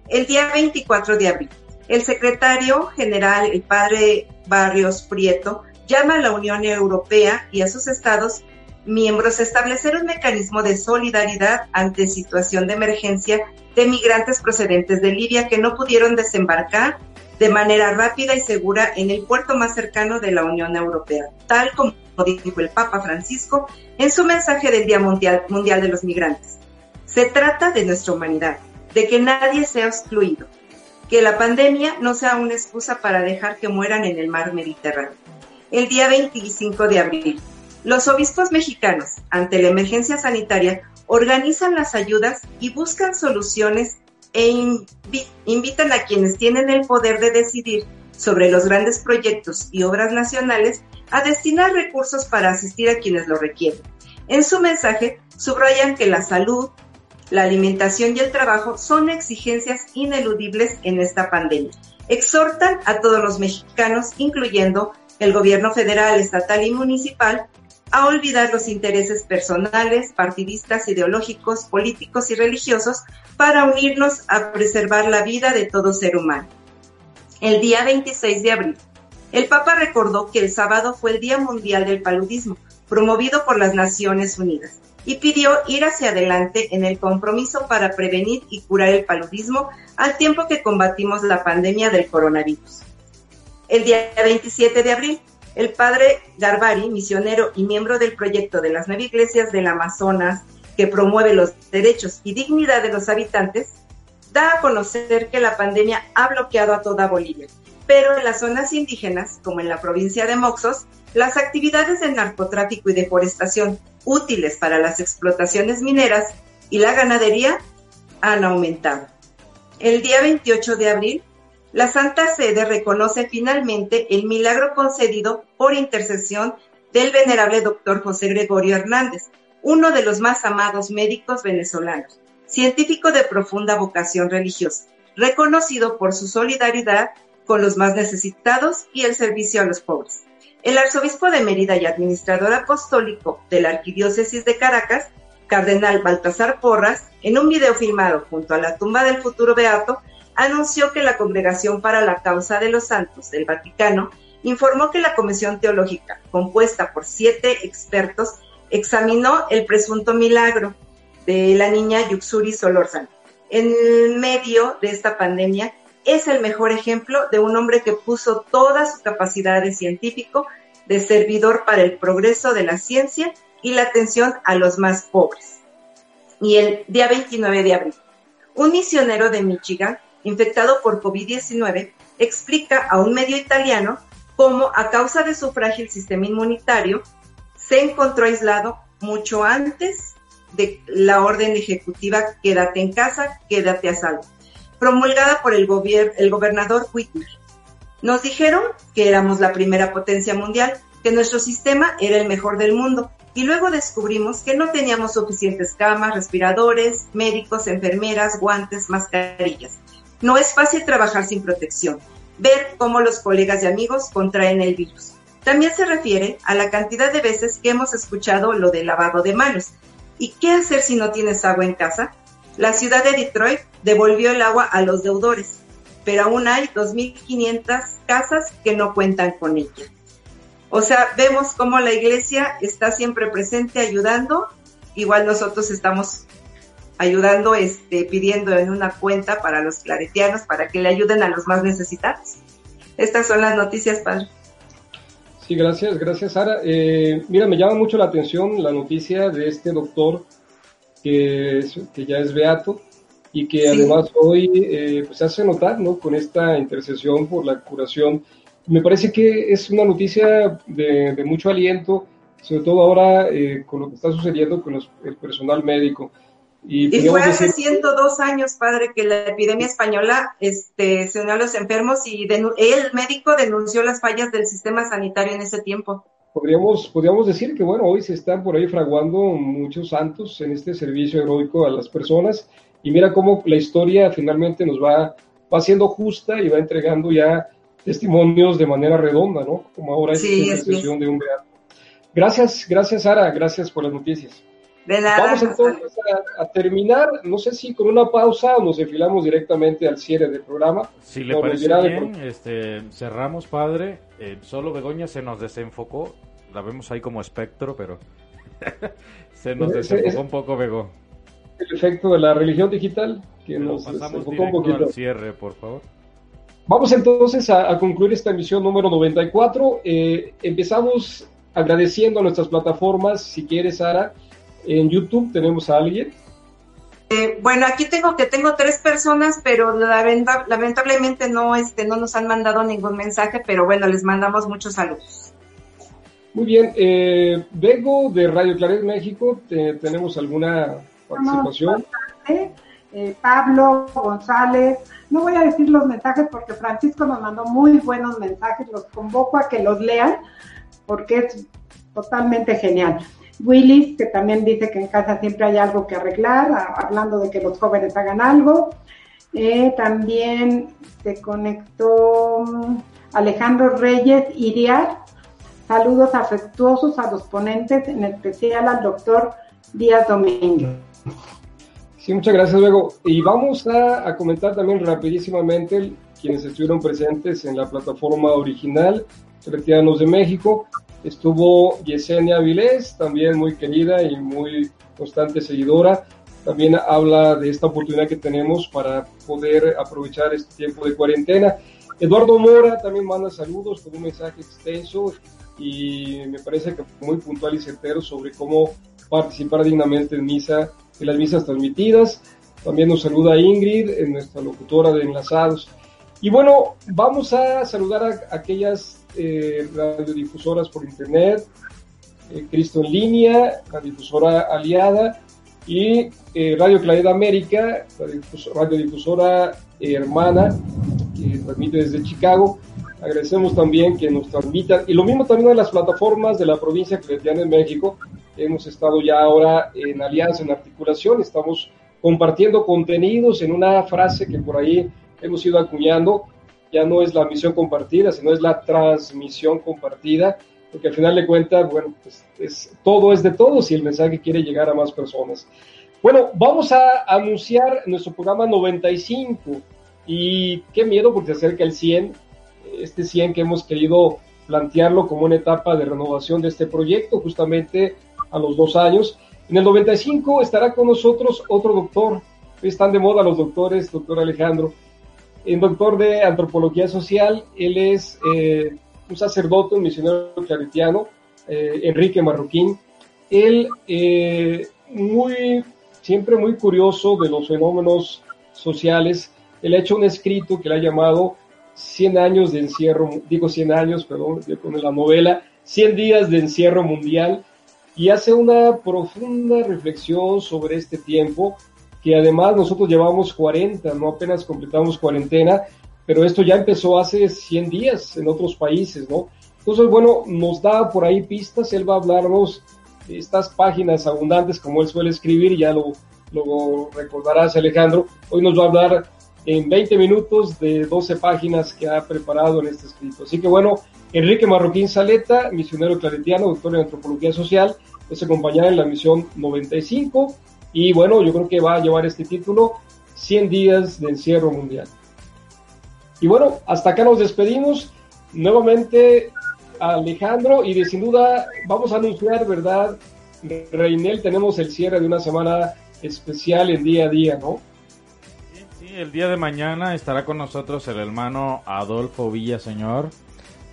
El día 24 de abril, el secretario general, el padre Barrios Prieto, llama a la Unión Europea y a sus estados miembros establecer un mecanismo de solidaridad ante situación de emergencia de migrantes procedentes de Libia que no pudieron desembarcar de manera rápida y segura en el puerto más cercano de la Unión Europea, tal como dijo el Papa Francisco en su mensaje del Día Mundial, Mundial de los Migrantes. Se trata de nuestra humanidad, de que nadie sea excluido, que la pandemia no sea una excusa para dejar que mueran en el mar Mediterráneo. El día 25 de abril, los obispos mexicanos, ante la emergencia sanitaria, organizan las ayudas y buscan soluciones e invitan a quienes tienen el poder de decidir sobre los grandes proyectos y obras nacionales a destinar recursos para asistir a quienes lo requieren. En su mensaje, subrayan que la salud, la alimentación y el trabajo son exigencias ineludibles en esta pandemia. Exhortan a todos los mexicanos, incluyendo el gobierno federal, estatal y municipal, a olvidar los intereses personales, partidistas, ideológicos, políticos y religiosos para unirnos a preservar la vida de todo ser humano. El día 26 de abril, el Papa recordó que el sábado fue el Día Mundial del Paludismo, promovido por las Naciones Unidas, y pidió ir hacia adelante en el compromiso para prevenir y curar el paludismo al tiempo que combatimos la pandemia del coronavirus. El día 27 de abril, el padre Garbari, misionero y miembro del proyecto de las nueve iglesias del Amazonas, que promueve los derechos y dignidad de los habitantes, da a conocer que la pandemia ha bloqueado a toda Bolivia. Pero en las zonas indígenas, como en la provincia de Moxos, las actividades de narcotráfico y deforestación útiles para las explotaciones mineras y la ganadería han aumentado. El día 28 de abril, la Santa Sede reconoce finalmente el milagro concedido por intercesión del venerable doctor José Gregorio Hernández, uno de los más amados médicos venezolanos, científico de profunda vocación religiosa, reconocido por su solidaridad con los más necesitados y el servicio a los pobres. El arzobispo de Mérida y administrador apostólico de la Arquidiócesis de Caracas, cardenal Baltasar Porras, en un video filmado junto a la tumba del futuro beato, anunció que la Congregación para la Causa de los Santos del Vaticano informó que la Comisión Teológica, compuesta por siete expertos, examinó el presunto milagro de la niña Yuxuri Solórzano. En medio de esta pandemia, es el mejor ejemplo de un hombre que puso toda su capacidad de científico, de servidor para el progreso de la ciencia y la atención a los más pobres. Y el día 29 de abril, un misionero de Michigan infectado por COVID-19, explica a un medio italiano cómo a causa de su frágil sistema inmunitario se encontró aislado mucho antes de la orden ejecutiva Quédate en casa, quédate a salvo, promulgada por el, el gobernador Whitmer. Nos dijeron que éramos la primera potencia mundial, que nuestro sistema era el mejor del mundo, y luego descubrimos que no teníamos suficientes camas, respiradores, médicos, enfermeras, guantes, mascarillas. No es fácil trabajar sin protección, ver cómo los colegas y amigos contraen el virus. También se refiere a la cantidad de veces que hemos escuchado lo del lavado de manos. ¿Y qué hacer si no tienes agua en casa? La ciudad de Detroit devolvió el agua a los deudores, pero aún hay 2.500 casas que no cuentan con ella. O sea, vemos cómo la iglesia está siempre presente ayudando, igual nosotros estamos ayudando, este, pidiendo en una cuenta para los claretianos para que le ayuden a los más necesitados. Estas son las noticias, padre. Sí, gracias, gracias, Sara. Eh, mira, me llama mucho la atención la noticia de este doctor que, que ya es beato y que además hoy eh, pues hace notar, ¿no? Con esta intercesión por la curación. Me parece que es una noticia de, de mucho aliento, sobre todo ahora eh, con lo que está sucediendo con el personal médico. Y, fue hace 102 años, padre, que la epidemia española este, se unió a los enfermos y el médico denunció las fallas del sistema sanitario en ese tiempo. Podríamos, podríamos decir que, bueno, hoy se están por ahí fraguando muchos santos en este servicio heroico a las personas y mira cómo la historia finalmente nos va, va siendo justa y va entregando ya testimonios de manera redonda, ¿no? Como ahora sí, es sesión de un beato. Gracias, gracias Sara, gracias por las noticias. Vamos entonces a, terminar, no sé si con una pausa o nos enfilamos directamente al cierre del programa. Si le parece bien, este, cerramos, padre. Eh, solo Begoña se nos desenfocó. La vemos ahí como espectro, pero (laughs) se nos desenfocó un poco, Bego. El efecto de la religión digital que nos desenfocó un poquito. Al cierre, por favor. Vamos entonces a, concluir esta emisión número 94. Eh, empezamos agradeciendo a nuestras plataformas, si quieres, Sara, en YouTube tenemos a alguien. Eh, bueno, aquí tengo que tengo tres personas, pero lamentablemente no, este, no nos han mandado ningún mensaje, pero bueno, les mandamos muchos saludos. Muy bien, eh, Bego de Radio Claret México, ¿tenemos alguna participación? Eh, Pablo González, no voy a decir los mensajes porque Francisco nos mandó muy buenos mensajes, los convoco a que los lean porque es totalmente genial. Willis, que también dice que en casa siempre hay algo que arreglar, hablando de que los jóvenes hagan algo. Eh, también se conectó Alejandro Reyes Iriar. Saludos afectuosos a los ponentes, en especial al doctor Díaz Domínguez. Sí, muchas gracias, luego. Y vamos a, comentar también rapidísimamente quienes estuvieron presentes en la plataforma original, Claretianos de México. Estuvo Yesenia Vilés, también muy querida y muy constante seguidora. También habla de esta oportunidad que tenemos para poder aprovechar este tiempo de cuarentena. Eduardo Mora también manda saludos con un mensaje extenso y me parece que muy puntual y certero sobre cómo participar dignamente en misa, en las misas transmitidas. También nos saluda Ingrid, nuestra locutora de Enlazados. Y bueno, vamos a saludar a aquellas eh, radiodifusoras por internet, eh, Cristo en línea, la difusora aliada y eh, Radio Claridad América, radiodifusora hermana que transmite desde Chicago. Agradecemos también que nos transmitan, y lo mismo también en las plataformas de la provincia claretiana en México. Hemos estado ya ahora en alianza, en articulación, estamos compartiendo contenidos en una frase que por ahí hemos ido acuñando, ya no es la misión compartida, sino es la transmisión compartida, porque al final de cuentas, bueno, pues es, todo es de todos y el mensaje quiere llegar a más personas. Bueno, vamos a anunciar nuestro programa 95 y qué miedo porque se acerca el 100, este 100 que hemos querido plantearlo como una etapa de renovación de este proyecto, justamente a los dos años. En el 95 estará con nosotros otro doctor, están de moda los doctores, doctor Alejandro, un doctor de antropología social, él es eh, un sacerdote, un misionero claretiano, eh, Enrique Marroquín. Él, eh, muy, siempre muy curioso de los fenómenos sociales, él ha hecho un escrito que le ha llamado 100 años de encierro, digo 100 años, perdón, con la novela, 100 días de encierro mundial, y hace una profunda reflexión sobre este tiempo que además nosotros llevamos 40, no apenas completamos cuarentena, pero esto ya empezó hace 100 días en otros países, ¿no? Entonces, bueno, nos da por ahí pistas, él va a hablarnos de estas páginas abundantes como él suele escribir, ya lo, lo recordarás Alejandro, hoy nos va a hablar en 20 minutos de 12 páginas que ha preparado en este escrito. Así que bueno, Enrique Marroquín Saleta, misionero claretiano, doctor en antropología social, es acompañado en la misión 95 y bueno, yo creo que va a llevar este título 100 días de encierro mundial. Y bueno, hasta acá nos despedimos. Nuevamente Alejandro y de sin duda vamos a anunciar, ¿verdad? Reinel, tenemos el cierre de una semana especial en día a día, ¿no? Sí, sí, el día de mañana estará con nosotros el hermano Adolfo Villaseñor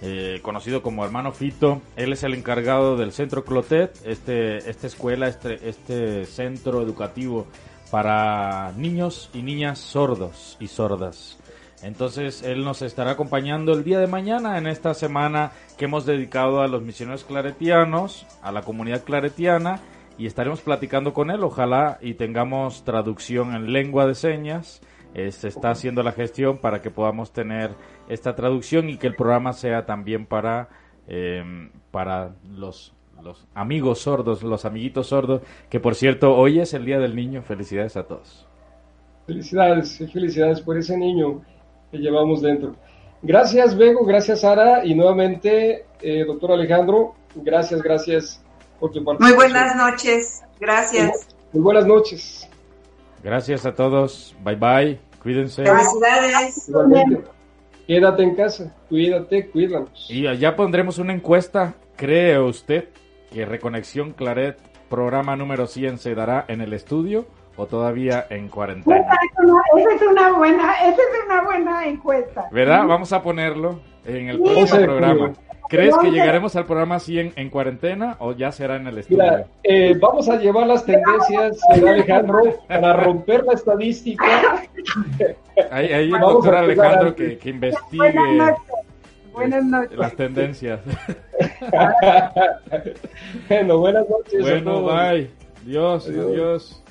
eh, conocido como hermano Fito. Él es el encargado del centro Clotet, este, esta escuela, este, este centro educativo para niños y niñas sordos y sordas. Entonces él nos estará acompañando el día de mañana en esta semana que hemos dedicado a los misioneros claretianos, a la comunidad claretiana y estaremos platicando con él. Ojalá y tengamos traducción en lengua de señas. Eh, se está haciendo la gestión para que podamos tener esta traducción y que el programa sea también para, em, para los, los amigos sordos, los amiguitos sordos, que por cierto, hoy es el Día del Niño. Felicidades a todos. Felicidades, felicidades por ese niño que llevamos dentro. Gracias, Bego, gracias, Sara, y nuevamente, eh, doctor Alejandro, gracias, gracias por tu participación. Muy buenas noches, gracias. muy buenas noches. Gracias a todos, bye bye, cuídense. Felicidades. Quédate en casa, cuídate, cuídanos. Y allá pondremos una encuesta. ¿Cree usted que Reconexión Claret, programa número 100, se dará en el estudio o todavía en cuarentena? Esa es una buena, esa es una buena encuesta. ¿Verdad? Vamos a ponerlo en el próximo programa. ¿Crees que llegaremos al programa así en, en cuarentena o ya será en el estudio? Mira, eh, vamos a llevar las tendencias de Alejandro para romper la estadística. Ahí, ahí el doctor Alejandro que, que investigue Buenas noches. Buenas noches. las tendencias. (laughs) bueno, buenas noches. a bueno, bye. Dios, Adiós. adiós.